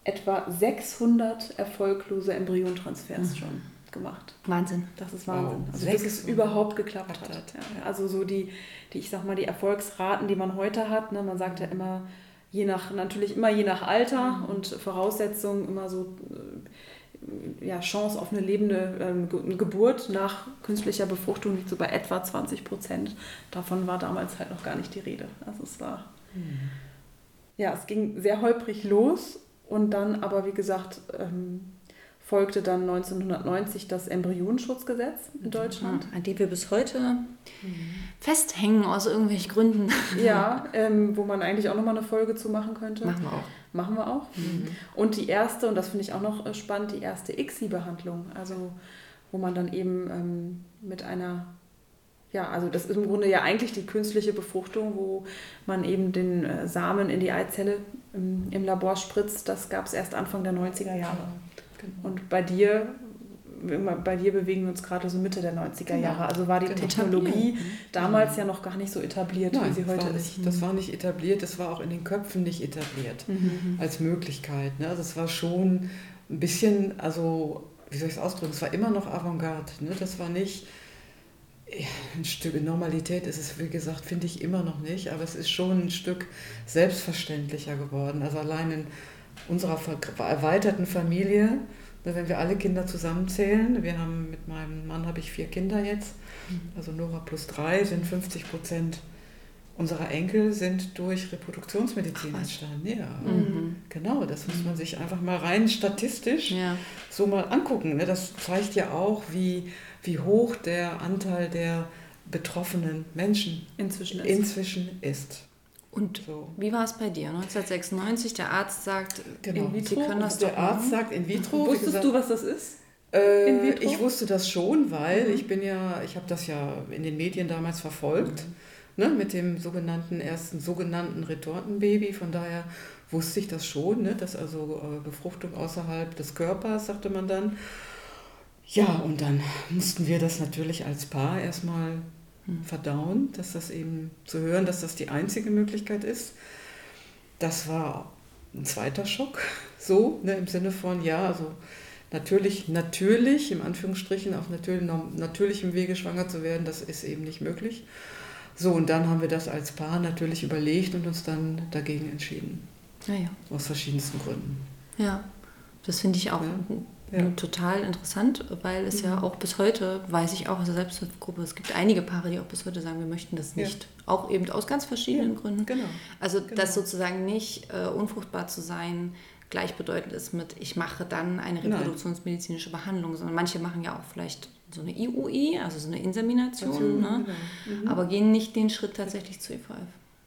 etwa 600 erfolglose Embryontransfers schon gemacht. Wahnsinn. Das ist Wahnsinn. Wow. Also bis es 600 überhaupt geklappt hat. hat. Ja, also so die, die, ich sag mal, die Erfolgsraten, die man heute hat, ne, man sagt ja immer, je nach, natürlich immer je nach Alter und Voraussetzungen immer so äh, ja, Chance auf eine lebende ähm, Ge- Geburt nach künstlicher Befruchtung liegt so bei etwa 20 Prozent. Davon war damals halt noch gar nicht die Rede. Also es war, ja, es ging sehr holprig los und dann aber, wie gesagt, ähm, folgte dann 1990 das Embryonenschutzgesetz in Deutschland. An die wir bis heute festhängen aus irgendwelchen Gründen. Ja, ähm, wo man eigentlich auch nochmal eine Folge zu machen könnte. Machen wir auch. Machen wir auch. Und die erste, und das finde ich auch noch äh, spannend, die erste ICSI-Behandlung. Also wo man dann eben ähm, mit einer, ja, also das ist im Grunde ja eigentlich die künstliche Befruchtung, wo man eben den äh, Samen in die Eizelle im, im Labor spritzt. Das gab es erst Anfang der 90er Jahre. Genau. Und bei dir, bei dir bewegen wir uns gerade so Mitte der 90er Jahre. Also war die Genau. Technologie damals ja noch gar nicht so etabliert, wie Nein, sie das heute war ist. nicht, das war nicht etabliert, das war auch in den Köpfen nicht etabliert als Möglichkeit. Ne? Also es war schon ein bisschen, also wie soll ich es ausdrücken, es war immer noch Avantgarde. Ne? Das war nicht ja, ein Stück Normalität ist es, wie gesagt, finde ich immer noch nicht, aber es ist schon ein Stück selbstverständlicher geworden. Also allein in unserer erweiterten Familie, ne, wenn wir alle Kinder zusammenzählen, wir haben mit meinem Mann habe ich vier Kinder jetzt, also Nora plus drei sind 50 Prozent unserer Enkel sind durch Reproduktionsmedizin entstanden. Ja, Mhm. genau, das muss man sich einfach mal rein statistisch Ja. so mal angucken. Ne? Das zeigt ja auch, wie, wie hoch der Anteil der betroffenen Menschen Inzwischen ist. inzwischen ist. Und So. wie war es bei dir? 1996, der Arzt sagt, Genau. in vitro, Sie können das der doch Arzt machen. sagt in vitro. Wusstest gesagt, du, was das ist? Äh, in vitro? Ich wusste das schon, weil Mhm. ich bin ja, ich habe das ja in den Medien damals verfolgt, ne, mit dem sogenannten ersten sogenannten Retortenbaby. Von daher wusste ich das schon, ne, dass also äh, Befruchtung außerhalb des Körpers, sagte man dann. Ja, und dann mussten wir das natürlich als Paar erstmal. Verdauen, dass das eben zu hören, dass das die einzige Möglichkeit ist. das war ein zweiter Schock, so ne, im Sinne von, ja, also natürlich, natürlich, im Anführungsstrichen, auf natürlich, natürlichem Wege schwanger zu werden, das ist eben nicht möglich. So, und dann haben wir das als Paar natürlich überlegt und uns dann dagegen entschieden. Ja, ja. Aus verschiedensten Gründen. Ja, das finde ich auch ja. Ja. total interessant, weil es ja mhm. auch bis heute, weiß ich auch aus der Selbsthilfegruppe, es gibt einige Paare, die auch bis heute sagen, wir möchten das nicht. Ja. Auch eben aus ganz verschiedenen Gründen. Genau. Also, genau. dass sozusagen nicht äh, unfruchtbar zu sein gleichbedeutend ist mit, ich mache dann eine reproduktionsmedizinische Behandlung, sondern manche machen ja auch vielleicht so eine IUI, also so eine Insemination, ne? genau. mhm. aber gehen nicht den Schritt tatsächlich zu IVF.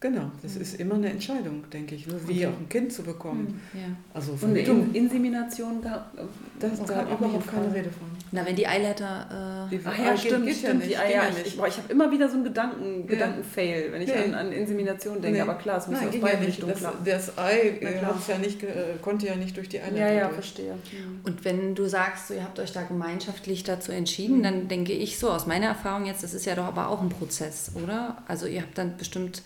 Genau, das ist immer eine Entscheidung, denke ich, wie okay. auch ein Kind zu bekommen. Hm, ja. Also Und eine In Insemination, da, das, da überhaupt keine Rede von. Na, wenn die Eileiter... Äh, Ach ja, stimmt, geht, stimmt. Ja die, ja, ich, ich, ich habe immer wieder so einen Gedanken, Gedankenfail, wenn ich nee. an, an, Insemination denke, nee. aber klar, es muss Nein, aus beiden ja Richtungen das, das Ei ja nicht, äh, konnte ja nicht durch die Eileiter Ja, ja, durch. verstehe. Mhm. Und wenn du sagst, so, ihr habt euch da gemeinschaftlich dazu entschieden, mhm. dann denke ich so, aus meiner Erfahrung jetzt, das ist ja doch aber auch ein Prozess, oder? Also ihr habt dann bestimmt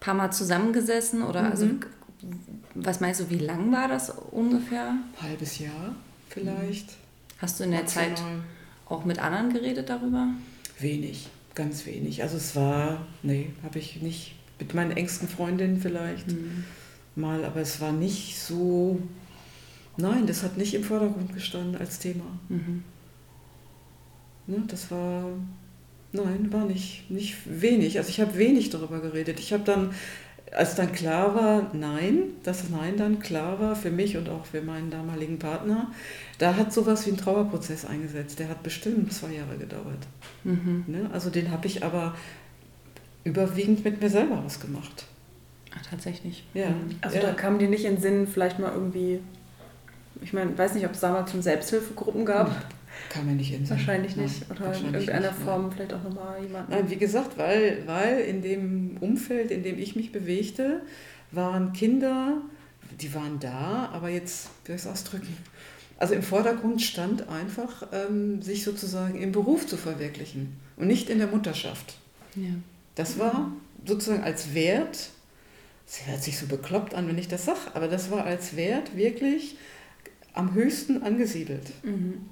paar Mal zusammengesessen oder also mhm. also was meinst du, wie lang war das ungefähr? Halbes Jahr vielleicht. Hast du in der Maximal. Zeit auch mit anderen geredet darüber? Wenig, ganz wenig. Also es war, nee, habe ich nicht mit meinen engsten Freundinnen vielleicht mhm. mal, aber es war nicht so, nein, das hat nicht im Vordergrund gestanden als Thema. Mhm. Ne, das war Nein, war nicht, nicht wenig. Also ich habe wenig darüber geredet. Ich habe dann, als dann klar war, nein, dass Nein dann klar war für mich und auch für meinen damaligen Partner, da hat sowas wie ein Trauerprozess eingesetzt. Der hat bestimmt zwei Jahre gedauert. Mhm. Ne? Also den habe ich aber überwiegend mit mir selber ausgemacht. Ach, tatsächlich. Ja. Mhm. Also ja. da kam dir nicht in den Sinn, vielleicht mal irgendwie, ich meine, weiß nicht, ob es damals schon Selbsthilfegruppen gab. Mhm kann man nicht in Wahrscheinlich nicht. Nein, Oder in irgendeiner nicht, Form nein. vielleicht auch nochmal jemanden. Nein, wie gesagt, weil, weil in dem Umfeld, in dem ich mich bewegte, waren Kinder, die waren da, aber jetzt, wie soll ich es ausdrücken? Also im Vordergrund stand einfach, ähm, sich sozusagen im Beruf zu verwirklichen und nicht in der Mutterschaft. Ja. Das war sozusagen als Wert, es hört sich so bekloppt an, wenn ich das sage, aber das war als Wert wirklich am höchsten angesiedelt. Mhm.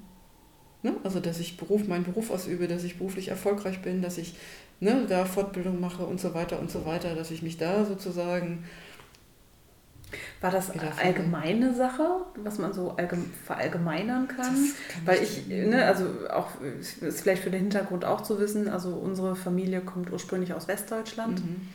Ne? Also, dass ich Beruf, meinen Beruf ausübe, dass ich beruflich erfolgreich bin, dass ich ne, da Fortbildung mache und so weiter und so weiter, dass ich mich da sozusagen. War das allgemeine Sache, was man so verallgemeinern kann? kann Weil ich, ne, also auch ist vielleicht für den Hintergrund auch zu wissen, also unsere Familie kommt ursprünglich aus Westdeutschland. Mhm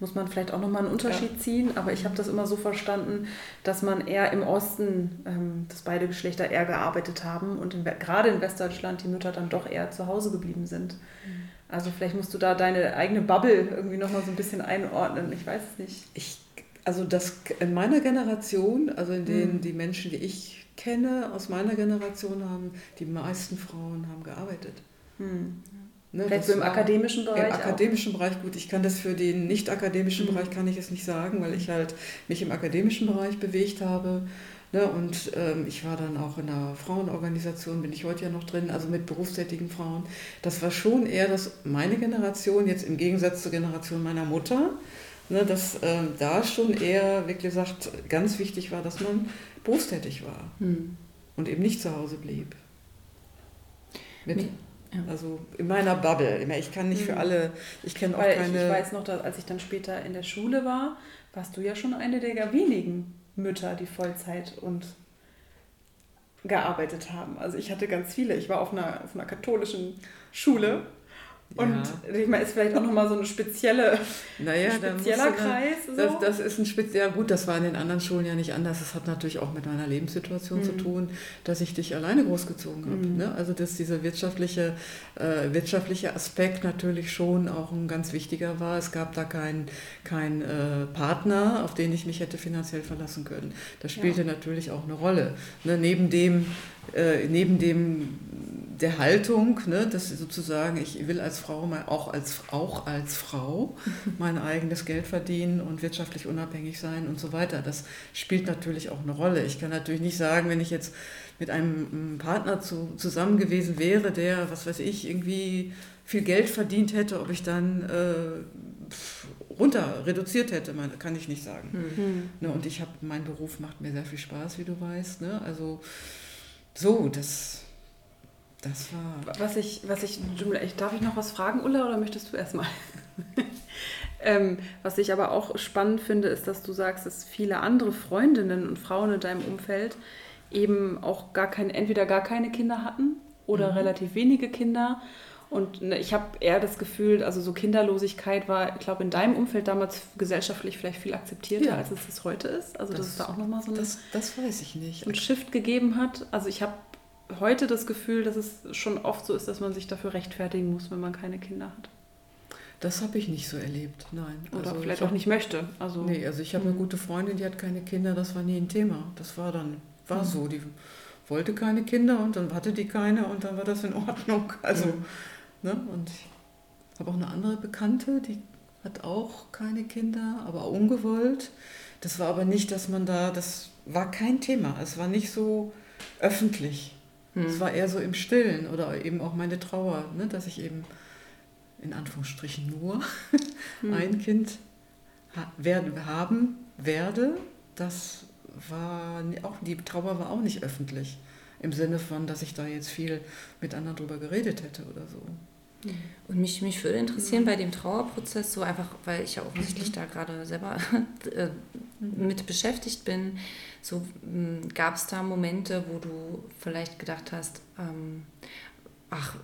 muss man vielleicht auch nochmal einen Unterschied ja. ziehen. Aber ich habe das immer so verstanden, dass man eher im Osten, ähm, dass beide Geschlechter eher gearbeitet haben und in, gerade in Westdeutschland die Mütter dann doch eher zu Hause geblieben sind. Mhm. Also vielleicht musst du da deine eigene Bubble irgendwie nochmal so ein bisschen einordnen. Ich weiß es nicht. Ich, also das in meiner Generation, also in denen mhm. die Menschen, die ich kenne aus meiner Generation haben, die meisten Frauen haben gearbeitet. Mhm. Ne, Vielleicht so im akademischen Bereich? Im akademischen auch. Bereich, gut, ich kann das für den nicht akademischen mhm. Bereich kann ich es nicht sagen, weil ich halt mich im akademischen Bereich bewegt habe. Ne, und ähm, ich war dann auch in einer Frauenorganisation, bin ich heute ja noch drin, also mit berufstätigen Frauen. Das war schon eher das, meine Generation, jetzt im Gegensatz zur Generation meiner Mutter, ne, dass ähm, da schon eher, wie gesagt, ganz wichtig war, dass man berufstätig war mhm. und eben nicht zu Hause blieb. Mit, ja. Also in meiner Bubble. Ich kann nicht für mhm. alle, ich kenne auch keine. Ich, ich weiß noch, dass, als ich dann später in der Schule war, warst du ja schon eine der wenigen Mütter, die Vollzeit und gearbeitet haben. Also ich hatte ganz viele. Ich war auf einer, auf einer katholischen Schule und ja. ich meine, ist vielleicht auch nochmal so eine spezielle, naja, spezieller Kreis. So. Das, das, ist ein speziell, gut, das war in den anderen Schulen ja nicht anders. Das hat natürlich auch mit meiner Lebenssituation mhm. zu tun, dass ich dich alleine großgezogen habe. Mhm. Ne? Also dass dieser wirtschaftliche, äh, wirtschaftliche Aspekt natürlich schon auch ein ganz wichtiger war. Es gab da keinen kein, äh, Partner, auf den ich mich hätte finanziell verlassen können. Das spielte ja. natürlich auch eine Rolle. Ne? Neben dem, äh, neben dem der Haltung, ne, dass sozusagen ich will als Frau mal auch als auch als Frau mein eigenes Geld verdienen und wirtschaftlich unabhängig sein und so weiter. Das spielt natürlich auch eine Rolle. Ich kann natürlich nicht sagen, wenn ich jetzt mit einem Partner zu, zusammen gewesen wäre, der, was weiß ich, irgendwie viel Geld verdient hätte, ob ich dann äh, runter reduziert hätte, kann ich nicht sagen. Hm. Ne, und ich habe, mein Beruf macht mir sehr viel Spaß, wie du weißt. Ne? Also so, das, das war. Was ich, was ich, darf ich noch was fragen, Ulla, oder möchtest du erstmal? ähm, was ich aber auch spannend finde, ist, dass du sagst, dass viele andere Freundinnen und Frauen in deinem Umfeld eben auch gar keine, entweder gar keine Kinder hatten oder mhm. relativ wenige Kinder. Und ne, ich habe eher das Gefühl, also so Kinderlosigkeit war, ich glaube, in deinem Umfeld damals gesellschaftlich vielleicht viel akzeptierter, ja. als es das heute ist. Also das, dass es da auch nochmal so das, das weiß ich nicht. ein Shift gegeben hat. Also ich habe heute das Gefühl, dass es schon oft so ist, dass man sich dafür rechtfertigen muss, wenn man keine Kinder hat. Das habe ich nicht so erlebt, nein. Oder also vielleicht auch nicht möchte. Also, nee, also ich habe eine hm. gute Freundin, die hat keine Kinder, das war nie ein Thema. Das war dann, war mhm. so. Die wollte keine Kinder und dann hatte die keine und dann war das in Ordnung. Also, mhm. Ne? Und ich habe auch eine andere Bekannte, die hat auch keine Kinder, aber ungewollt. Das war aber nicht, dass man da, das war kein Thema. Es war nicht so öffentlich. Mhm. Es war eher so im Stillen oder eben auch meine Trauer, ne? dass ich eben in Anführungsstrichen nur mhm. ein Kind ha werden, haben werde, das war auch, die Trauer war auch nicht öffentlich. Im Sinne von, dass ich da jetzt viel mit anderen drüber geredet hätte oder so. Und mich, mich würde interessieren bei dem Trauerprozess, so einfach, weil ich ja offensichtlich mhm. da gerade selber äh, mit beschäftigt bin, so hm, gab es da Momente, wo du vielleicht gedacht hast, ähm, ach,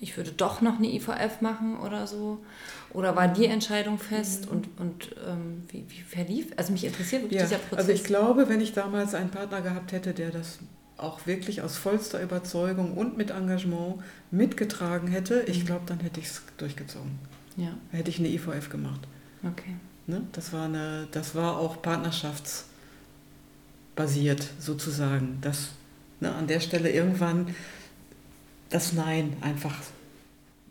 ich würde doch noch eine IVF machen oder so? Oder war die Entscheidung fest mhm. und, und ähm, wie, wie verlief? Also mich interessiert wirklich ja, dieser Prozess. Also ich glaube, wenn ich damals einen Partner gehabt hätte, der das auch wirklich aus vollster Überzeugung und mit Engagement mitgetragen hätte, ich mhm. glaube, dann hätte ich es durchgezogen. Ja. Hätte ich eine IVF gemacht. Okay. Ne? Das, war eine, das war auch partnerschaftsbasiert sozusagen. Das, ne, an der Stelle irgendwann das Nein einfach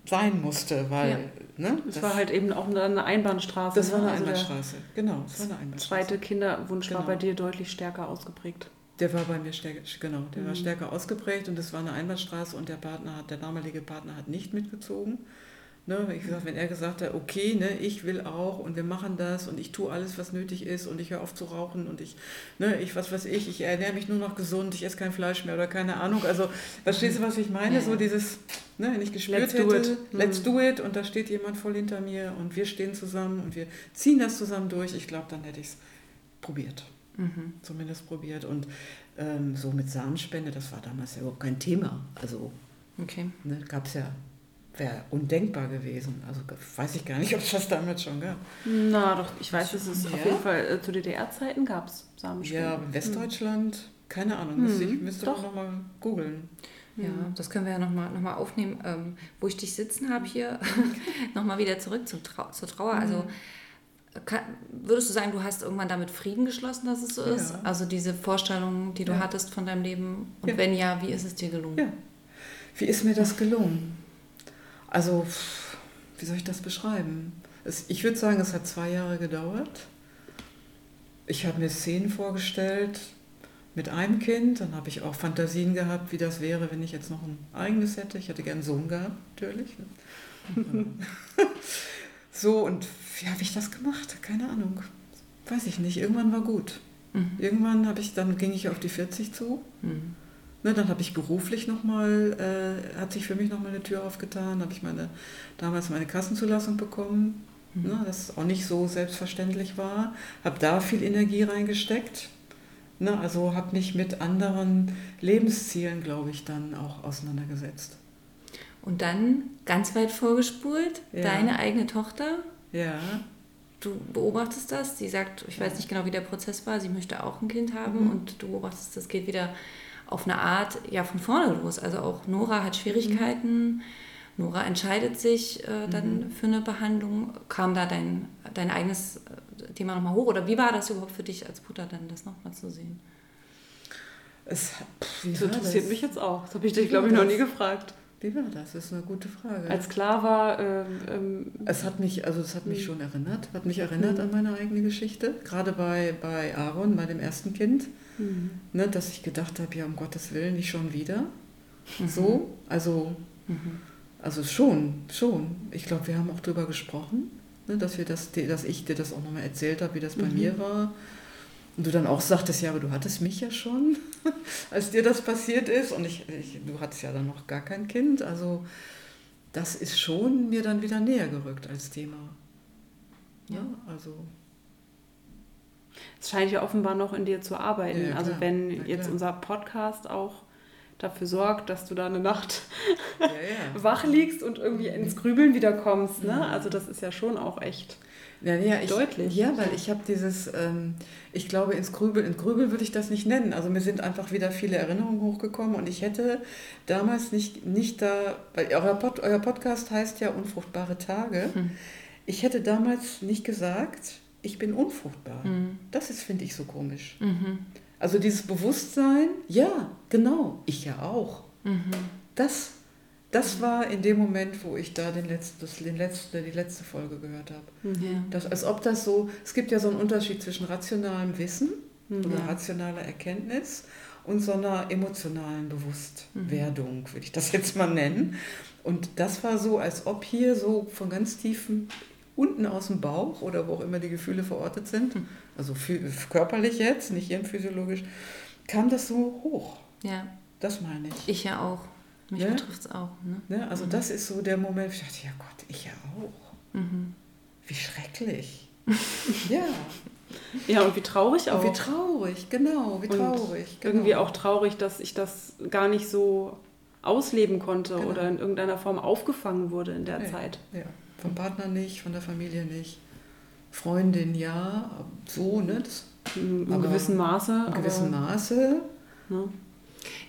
sein musste, weil ja. ne, das, das, war halt eben auch eine Einbahnstraße. Das war eine also Einbahnstraße, genau. Das war eine Einbahnstraße. Zweite Kinderwunsch genau. war bei dir deutlich stärker ausgeprägt. Der war bei mir stärker, genau, der mhm. war stärker ausgeprägt und das war eine Einbahnstraße und der Partner hat, der damalige Partner hat nicht mitgezogen. Ne, wie gesagt, wenn er gesagt hat, okay, ne, ich will auch und wir machen das und ich tue alles, was nötig ist und ich höre auf zu rauchen und ich, ne, ich, was weiß ich, ich ernähre mich nur noch gesund, ich esse kein Fleisch mehr oder keine Ahnung. Also, verstehst du, was ich meine? Ja. So dieses, ne, wenn ich gespürt let's hätte, do it. let's mhm. do it und da steht jemand voll hinter mir und wir stehen zusammen und wir ziehen das zusammen durch, ich glaube, dann hätte ich es probiert. Mhm. Zumindest probiert. Und ähm, so mit Samenspende, das war damals ja überhaupt kein Thema. Also, okay. ne, gab es ja wäre undenkbar gewesen. Also weiß ich gar nicht, ob es das damals schon gab. Na doch, ich weiß, dass es ja. auf jeden Fall äh, zu DDR-Zeiten gab es Samenspenden. Ja, in Westdeutschland, hm. keine Ahnung, hm. ich müsste doch nochmal googeln. Ja, das können wir ja nochmal noch mal aufnehmen, ähm, wo ich dich sitzen habe hier. nochmal wieder zurück zum Trau zur Trauer. Also hm. Kann, würdest du sagen, du hast irgendwann damit Frieden geschlossen, dass es so ja. ist? Also diese Vorstellung, die du ja. hattest von deinem Leben? Und wenn ja, wie ist es dir gelungen? Ja. Wie ist mir das gelungen? Also, wie soll ich das beschreiben? Es, ich würde sagen, es hat zwei Jahre gedauert. Ich habe mir Szenen vorgestellt mit einem Kind. Dann habe ich auch Fantasien gehabt, wie das wäre, wenn ich jetzt noch ein eigenes hätte. Ich hätte gern einen Sohn gehabt, natürlich. so, und wie habe ich das gemacht? Keine Ahnung. Weiß ich nicht. Irgendwann war gut. Mhm. Irgendwann habe ich, dann ging ich auf die 40 zu. Mhm. Ne, dann habe ich beruflich nochmal, äh, hat sich für mich nochmal eine Tür aufgetan, habe ich meine, damals meine Kassenzulassung bekommen, mhm. ne, das auch nicht so selbstverständlich war, habe da viel Energie reingesteckt, ne, also habe mich mit anderen Lebenszielen, glaube ich, dann auch auseinandergesetzt. Und dann ganz weit vorgespult, ja. deine eigene Tochter. Ja. Du beobachtest das, sie sagt, ich weiß nicht genau, wie der Prozess war, sie möchte auch ein Kind haben mhm. und du beobachtest, das geht wieder auf eine Art ja von vorne los. Also auch Nora hat Schwierigkeiten. Mhm. Nora entscheidet sich äh, dann mhm. für eine Behandlung. Kam da dein, dein eigenes äh, Thema nochmal hoch? Oder wie war das überhaupt für dich als Mutter dann, das nochmal zu sehen? Es, pff, das interessiert das? mich jetzt auch. Das habe ich dich, glaube ich, noch nie gefragt. Wie war das? Das ist eine gute Frage. Als klar war. Ähm, ähm, es hat mich, also es hat mich hm. schon erinnert, hat mich erinnert mhm. an meine eigene Geschichte. Gerade bei, bei Aaron, bei dem ersten Kind. Mhm. Ne, dass ich gedacht habe, ja, um Gottes Willen, nicht schon wieder. Mhm. So, also, mhm. also schon, schon. Ich glaube, wir haben auch drüber gesprochen. ne, dass, wir das, dass ich dir das auch nochmal erzählt habe, wie das bei Mhm. mir war. Und du dann auch sagtest, ja, aber du hattest mich ja schon, als dir das passiert ist. Und ich, ich, du hattest ja dann noch gar kein Kind. Also das ist schon mir dann wieder näher gerückt als Thema. Ja, also Es scheint ja offenbar noch in dir zu arbeiten. Ja, ja, also klar. wenn Ja, jetzt unser Podcast auch dafür sorgt, dass du da eine Nacht ja, ja. wach liegst und irgendwie ins Grübeln wieder kommst. Ne? Mhm. Also das ist ja schon auch echt. Ja, ja, ich, Deutlich. Ja, weil ich habe dieses, ähm, ich glaube, ins Grübel, in Grübel würde ich das nicht nennen. Also mir sind einfach wieder viele Erinnerungen hochgekommen und ich hätte damals nicht, nicht da, weil euer, Pod, euer Podcast heißt ja Unfruchtbare Tage. Hm. Ich hätte damals nicht gesagt, ich bin unfruchtbar. Mhm. Das ist, finde ich, so komisch. Mhm. Also dieses Bewusstsein, ja, genau, ich ja auch. Mhm. Das, das war in dem Moment, wo ich da den letzten, das, den letzte, die letzte Folge gehört habe. Ja. Das, als ob das so, es gibt ja so einen Unterschied zwischen rationalem Wissen Mhm. oder Ja. rationaler Erkenntnis und so einer emotionalen Bewusstwerdung, würde ich das jetzt mal nennen. Und das war so, als ob hier so von ganz tiefen unten aus dem Bauch oder wo auch immer die Gefühle verortet sind, Hm. also körperlich jetzt, nicht hirnphysiologisch, kam das so hoch. ja, Das meine ich. ich ja auch. Mich Ja? betrifft es auch. Ne? Ne? Also das ist so der Moment, wo ich dachte, ja Gott, ich ja auch. Mhm. Wie schrecklich. ja. Ja, und wie traurig auch. Und wie traurig, genau, wie Und traurig. Genau. Irgendwie auch traurig, dass ich das gar nicht so ausleben konnte Genau. oder in irgendeiner Form aufgefangen wurde in der Nee. Zeit. Ja, vom Partner nicht, von der Familie nicht. Freundin ja, so, ne? Das, In Aber gewissem Maße. in gewissem Maße. ne?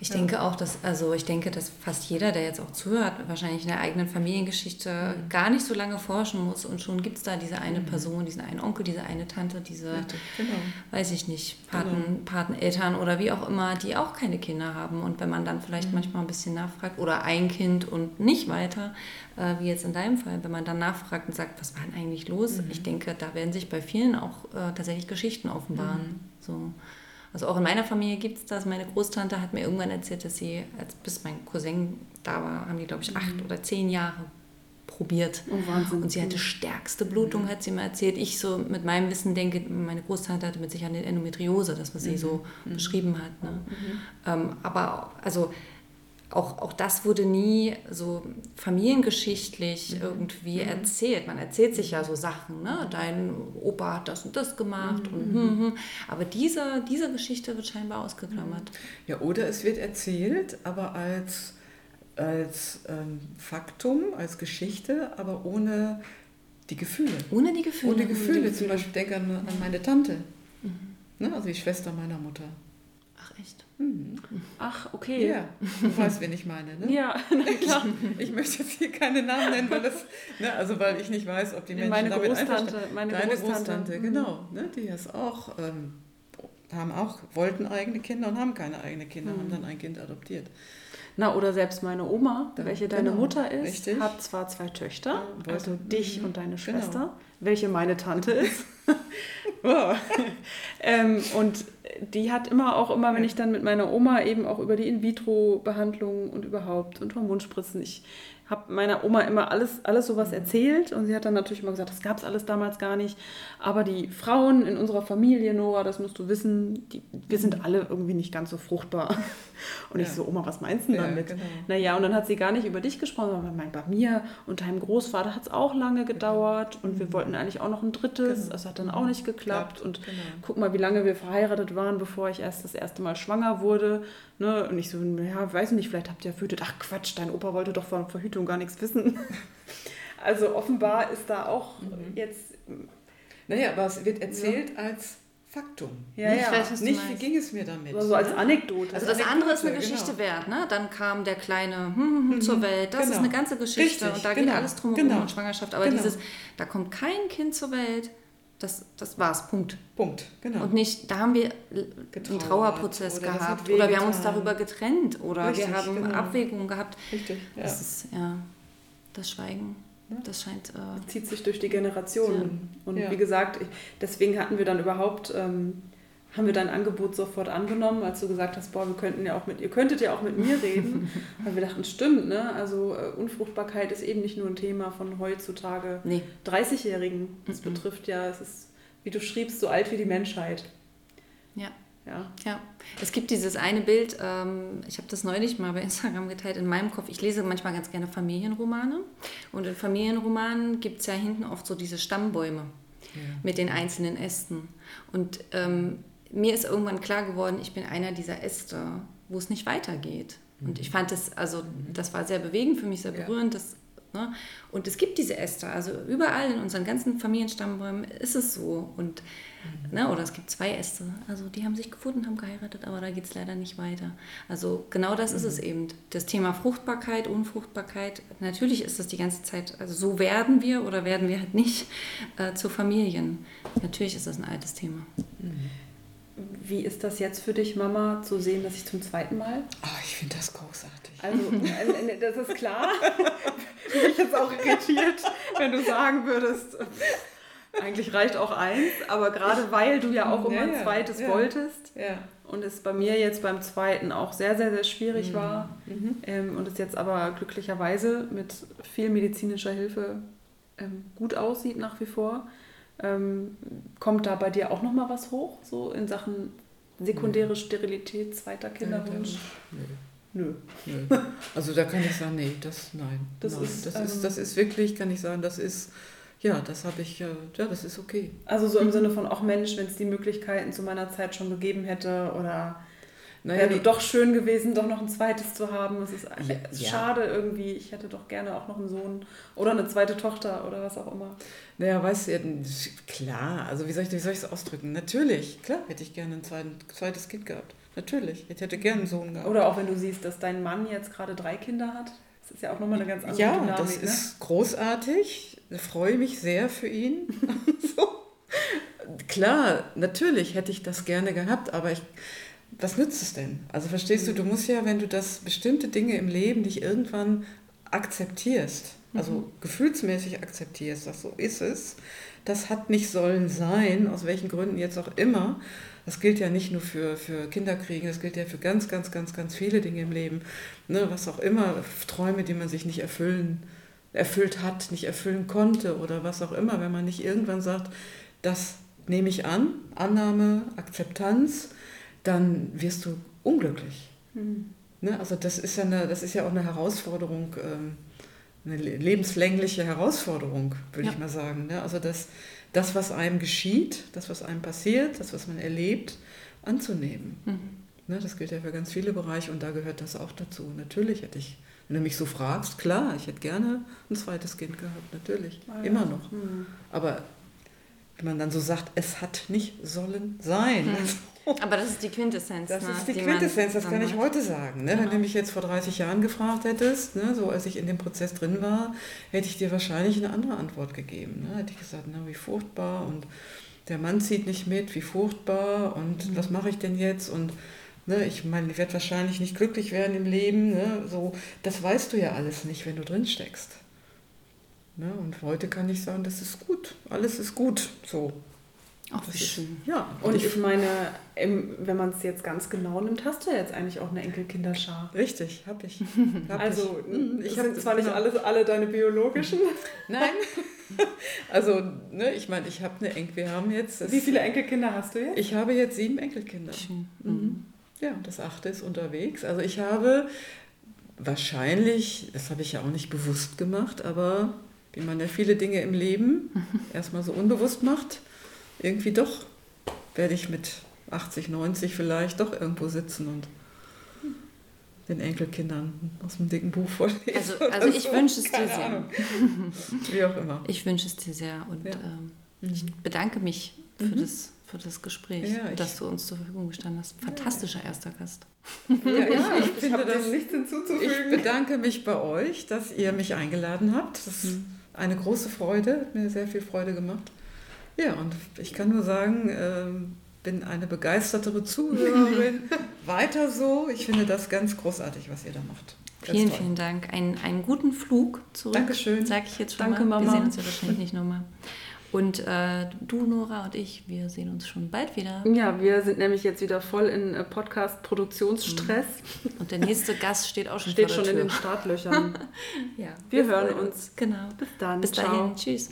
Ich Ja. denke auch, dass, also ich denke, dass fast jeder, der jetzt auch zuhört, wahrscheinlich in der eigenen Familiengeschichte gar nicht so lange forschen muss und schon gibt es da diese eine Person, diesen einen Onkel, diese eine Tante, diese, genau. weiß ich nicht, Paten, Pateneltern oder wie auch immer, die auch keine Kinder haben. Und wenn man dann vielleicht manchmal ein bisschen nachfragt oder ein Kind und nicht weiter, äh, wie jetzt in deinem Fall, wenn man dann nachfragt und sagt, was war denn eigentlich los? Ich denke, da werden sich bei vielen auch äh, tatsächlich Geschichten offenbaren. So. Also auch in meiner Familie gibt es das. Meine Großtante hat mir irgendwann erzählt, dass sie, als bis mein Cousin da war, haben die, glaube ich, acht oder zehn Jahre probiert. Oh, Wahnsinn. Und sie hatte stärkste Blutung, hat sie mir erzählt. Ich so mit meinem Wissen denke, meine Großtante hatte mit Sicherheit eine Endometriose, das, was sie so beschrieben hat. Ne? Ähm, aber also auch, auch das wurde nie so familiengeschichtlich irgendwie erzählt. Man erzählt sich ja so Sachen, ne? Dein Opa hat das und das gemacht. Und, hm, hm. Aber diese, diese Geschichte wird scheinbar ausgeklammert. Ja, oder es wird erzählt, aber als, als ähm, Faktum, als Geschichte, aber ohne die Gefühle. Ohne die Gefühle. Ohne Gefühle. Zum Beispiel denke an, an meine Tante. Ne? Also die Schwester meiner Mutter. Ach echt? Ach, okay. Ja, du weißt, wen ich meine, ne? Ja, na klar. Ich möchte jetzt hier keine Namen nennen, weil das, ne, also weil ich nicht weiß, ob die Menschen Meine damit Großtante, meine Deine Großtante, Großtante, mhm. genau. Ne, die ist auch, ähm, haben auch, wollten eigene Kinder und haben keine eigenen Kinder, Mhm. haben dann ein Kind adoptiert. Na, oder selbst meine Oma, Ja, welche deine genau, Mutter ist, richtig. hat zwar zwei Töchter, Ja, also dich mhm, und deine genau. Schwester, welche meine Tante ist. Ähm, und die hat immer auch immer, wenn ich dann mit meiner Oma eben auch über die In-vitro-Behandlung und überhaupt und Hormonspritzen, ich habe meiner Oma immer alles, alles sowas erzählt und sie hat dann natürlich immer gesagt, das gab es alles damals gar nicht. Aber die Frauen in unserer Familie, Nora, das musst du wissen, die, wir sind alle irgendwie nicht ganz so fruchtbar. Und ich Ja. so, Oma, was meinst du Ja, damit? genau. Naja, und dann hat sie gar nicht über dich gesprochen, sondern meint, bei mir und deinem Großvater hat es auch lange gedauert und wir wollten eigentlich auch noch ein drittes. Genau. Das hat dann auch nicht geklappt. Klappt, Und genau. guck mal, wie lange wir verheiratet waren, bevor ich erst das erste Mal schwanger wurde. Ne? Und ich so, ja, weiß nicht, vielleicht habt ihr verhütet. Ach Quatsch, dein Opa wollte doch von Verhütung gar nichts wissen. Also offenbar ist da auch Mhm. jetzt. Naja, aber es wird erzählt als Faktum. Ja, nicht ja. Ich weiß, was du nicht wie ging es mir damit. So als ne? Anekdote. Also Also das andere ist eine Anekdote, Geschichte genau. wert, ne? Dann kam der kleine hm, hm, hm, zur Welt. Das ist Genau. eine ganze Geschichte Richtig, und da genau, geht alles drumherum genau. und Schwangerschaft. Aber Genau. dieses, da kommt kein Kind zur Welt, das, das war's, Punkt. Punkt, genau. Und nicht, da haben wir einen Getrauert Trauerprozess oder das gehabt oder wir haben uns darüber getrennt oder Richtig, wir haben genau. Abwägungen gehabt. Richtig, ja. Das ist, ja, das Schweigen, das scheint, äh, zieht sich durch die Generationen. Und Ja. wie gesagt, ich, deswegen hatten wir dann überhaupt, ähm, haben wir dein Angebot sofort angenommen, als du gesagt hast, boah, wir könnten ja auch mit, ihr könntet ja auch mit mir reden. Weil wir dachten, stimmt, ne? Also äh, Unfruchtbarkeit ist eben nicht nur ein Thema von heutzutage Nee. 30-Jährigen. Das Mhm. betrifft ja, es ist, wie du schriebst, so alt wie die Menschheit. Ja. Ja. Ja, es gibt dieses eine Bild, ähm, ich habe das neulich mal bei Instagram geteilt, in meinem Kopf. Ich lese manchmal ganz gerne Familienromane. Und in Familienromanen gibt es ja hinten oft so diese Stammbäume mit den einzelnen Ästen. Und ähm, mir ist irgendwann klar geworden, ich bin einer dieser Äste, wo es nicht weitergeht. Und ich fand das, also das war sehr bewegend für mich, sehr Ja. berührend. Das, ne? Und es gibt diese Äste, also überall in unseren ganzen Familienstammbäumen ist es so. Und, ne? Oder es gibt zwei Äste, also die haben sich gefunden, haben geheiratet, aber da geht es leider nicht weiter. Also genau das ist es eben. Das Thema Fruchtbarkeit, Unfruchtbarkeit, natürlich ist das die ganze Zeit, also so werden wir oder werden wir halt nicht äh, zu Familien. Natürlich ist das ein altes Thema. Wie ist das jetzt für dich, Mama, zu sehen, dass ich zum zweiten Mal? Ah, ich finde das großartig. Also, äh, äh, das ist klar. Bin ich jetzt auch irritiert, wenn du sagen würdest, eigentlich reicht auch eins, aber gerade weil du ja auch immer ein zweites ja. wolltest Ja. und es bei mir jetzt beim zweiten auch sehr, sehr, sehr schwierig war Mhm. ähm, und es jetzt aber glücklicherweise mit viel medizinischer Hilfe ähm, gut aussieht nach wie vor, ähm, kommt da bei dir auch nochmal was hoch, so in Sachen sekundäre Sterilität, zweiter Kinderwunsch? Nö. Nö. Also da kann ich sagen, nee, das nein. Das nein. ist, das, ähm, ist, das ist wirklich, kann ich sagen, das ist, ja, das habe ich, äh, ja, das ist okay. Also so im Sinne von, auch Mensch, wenn es die Möglichkeiten zu meiner Zeit schon gegeben hätte oder Naja, wäre doch schön gewesen, doch noch ein zweites zu haben. Es ist Ja, ja. schade irgendwie. Ich hätte doch gerne auch noch einen Sohn oder eine zweite Tochter oder was auch immer. naja, weißt du, ja, klar, also wie soll ich, wie soll ich es ausdrücken? Natürlich, klar, hätte ich gerne ein zweites Kind gehabt. Natürlich, ich hätte gerne einen Sohn gehabt. Oder auch wenn du siehst, dass dein Mann jetzt gerade drei Kinder hat. Das ist ja auch nochmal eine ganz andere ja, Dynamik. das ne? ist großartig. Ich freue mich sehr für ihn. so. Klar, natürlich hätte ich das gerne gehabt, aber ich, was nützt es denn? Also verstehst du, du musst ja, wenn du das bestimmte Dinge im Leben nicht irgendwann akzeptierst, also gefühlsmäßig akzeptierst, dass so ist es, das hat nicht sollen sein, aus welchen Gründen jetzt auch immer. Das gilt ja nicht nur für, für Kinderkriegen, das gilt ja für ganz, ganz, ganz, ganz viele Dinge im Leben. Ne, was auch immer, Träume, die man sich nicht erfüllen, erfüllt hat, nicht erfüllen konnte oder was auch immer, wenn man nicht irgendwann sagt, das nehme ich an, Annahme, Akzeptanz, dann wirst du unglücklich. Hm. Ne? Also das ist ja eine, das ist ja auch eine Herausforderung, ähm, eine le- lebenslängliche Herausforderung, würde Ja. ich mal sagen. Ne? Also das, das, was einem geschieht, das, was einem passiert, das, was man erlebt, anzunehmen. Mhm. Ne? Das gilt ja für ganz viele Bereiche und da gehört das auch dazu. Natürlich hätte ich, wenn du mich so fragst, klar, ich hätte gerne ein zweites Kind gehabt, natürlich, ja. immer noch. Hm. Aber wenn man dann so sagt, es hat nicht sollen sein. Hm. Aber das ist die Quintessenz. Das ne, ist die man Quintessenz, das kann ich heute sagen. Ne? Wenn Genau. du mich jetzt vor 30 Jahren gefragt hättest, ne, so als ich in dem Prozess drin war, hätte ich dir wahrscheinlich eine andere Antwort gegeben. Ne? Hätte ich gesagt, na, wie furchtbar und der Mann zieht nicht mit, wie furchtbar und Mhm. was mache ich denn jetzt und ne, ich meine, ich werde wahrscheinlich nicht glücklich werden im Leben. Ne? So, das weißt du ja alles nicht, wenn du drin steckst. Ne? Und heute kann ich sagen, das ist gut, alles ist gut. So. Ach, wie schön. ja, Und ich meine, wenn man es jetzt ganz genau nimmt, hast du ja jetzt eigentlich auch eine Enkelkinderschar. Richtig, habe ich. Hab Also, ich. Mhm, ich ich sind hab- zwar nicht genau. alle, alle deine biologischen. Nein. Also, ne, ich meine, ich habe eine Enkel. Wir haben jetzt. Wie viele Enkelkinder hast du jetzt? Ich habe jetzt sieben Enkelkinder. Schön. Mhm. Ja, und das achte ist unterwegs. Also ich habe wahrscheinlich, das habe ich ja auch nicht bewusst gemacht, aber wie man ja viele Dinge im Leben erstmal so unbewusst macht, irgendwie doch werde ich mit 80, 90 vielleicht doch irgendwo sitzen und den Enkelkindern aus dem dicken Buch vorlesen. Also, also ich so. wünsche es dir sehr. Ahnung. Wie auch immer. Ich wünsche es dir sehr und Ja. ähm, Mhm. ich bedanke mich für, Mhm. das, für das Gespräch, Ja, ich- dass du uns zur Verfügung gestanden hast. Fantastischer erster Gast. Ja, ich, ich, ich finde das, nichts ich hinzuzufügen. bedanke mich bei euch, dass ihr mich eingeladen habt. Das ist eine große Freude, hat mir sehr viel Freude gemacht. Ja, und ich kann nur sagen, ähm, bin eine begeistertere Zuhörerin. Weiter so. Ich finde das ganz großartig, was ihr da macht. Ganz Vielen, toll. vielen Dank. Einen, einen guten Flug zurück. Dankeschön. Sage ich jetzt schon Danke, mal. Wir Mama. sehen uns ja wahrscheinlich nicht nochmal. Und äh, du, Nora und ich, wir sehen uns schon bald wieder. Ja, wir sind nämlich jetzt wieder voll in äh, Podcast-Produktionsstress. Mhm. Und der nächste Gast steht auch schon Steht vor der schon in den Startlöchern. ja, Wir hören freuen uns. Genau. Bis dann. Bis Ciao. dahin. Tschüss.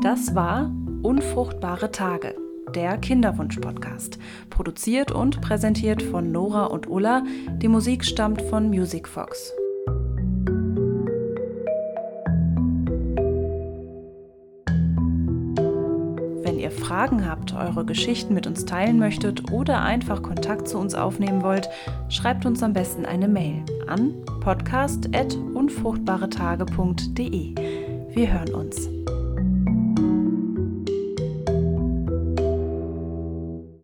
Das war Unfruchtbare Tage, der Kinderwunsch-Podcast. Produziert und präsentiert von Nora und Ulla. Die Musik stammt von Music Fox. Ihr Fragen habt, eure Geschichten mit uns teilen möchtet oder einfach Kontakt zu uns aufnehmen wollt, schreibt uns am besten eine Mail an podcast.unfruchtbaretage.de. Wir hören uns.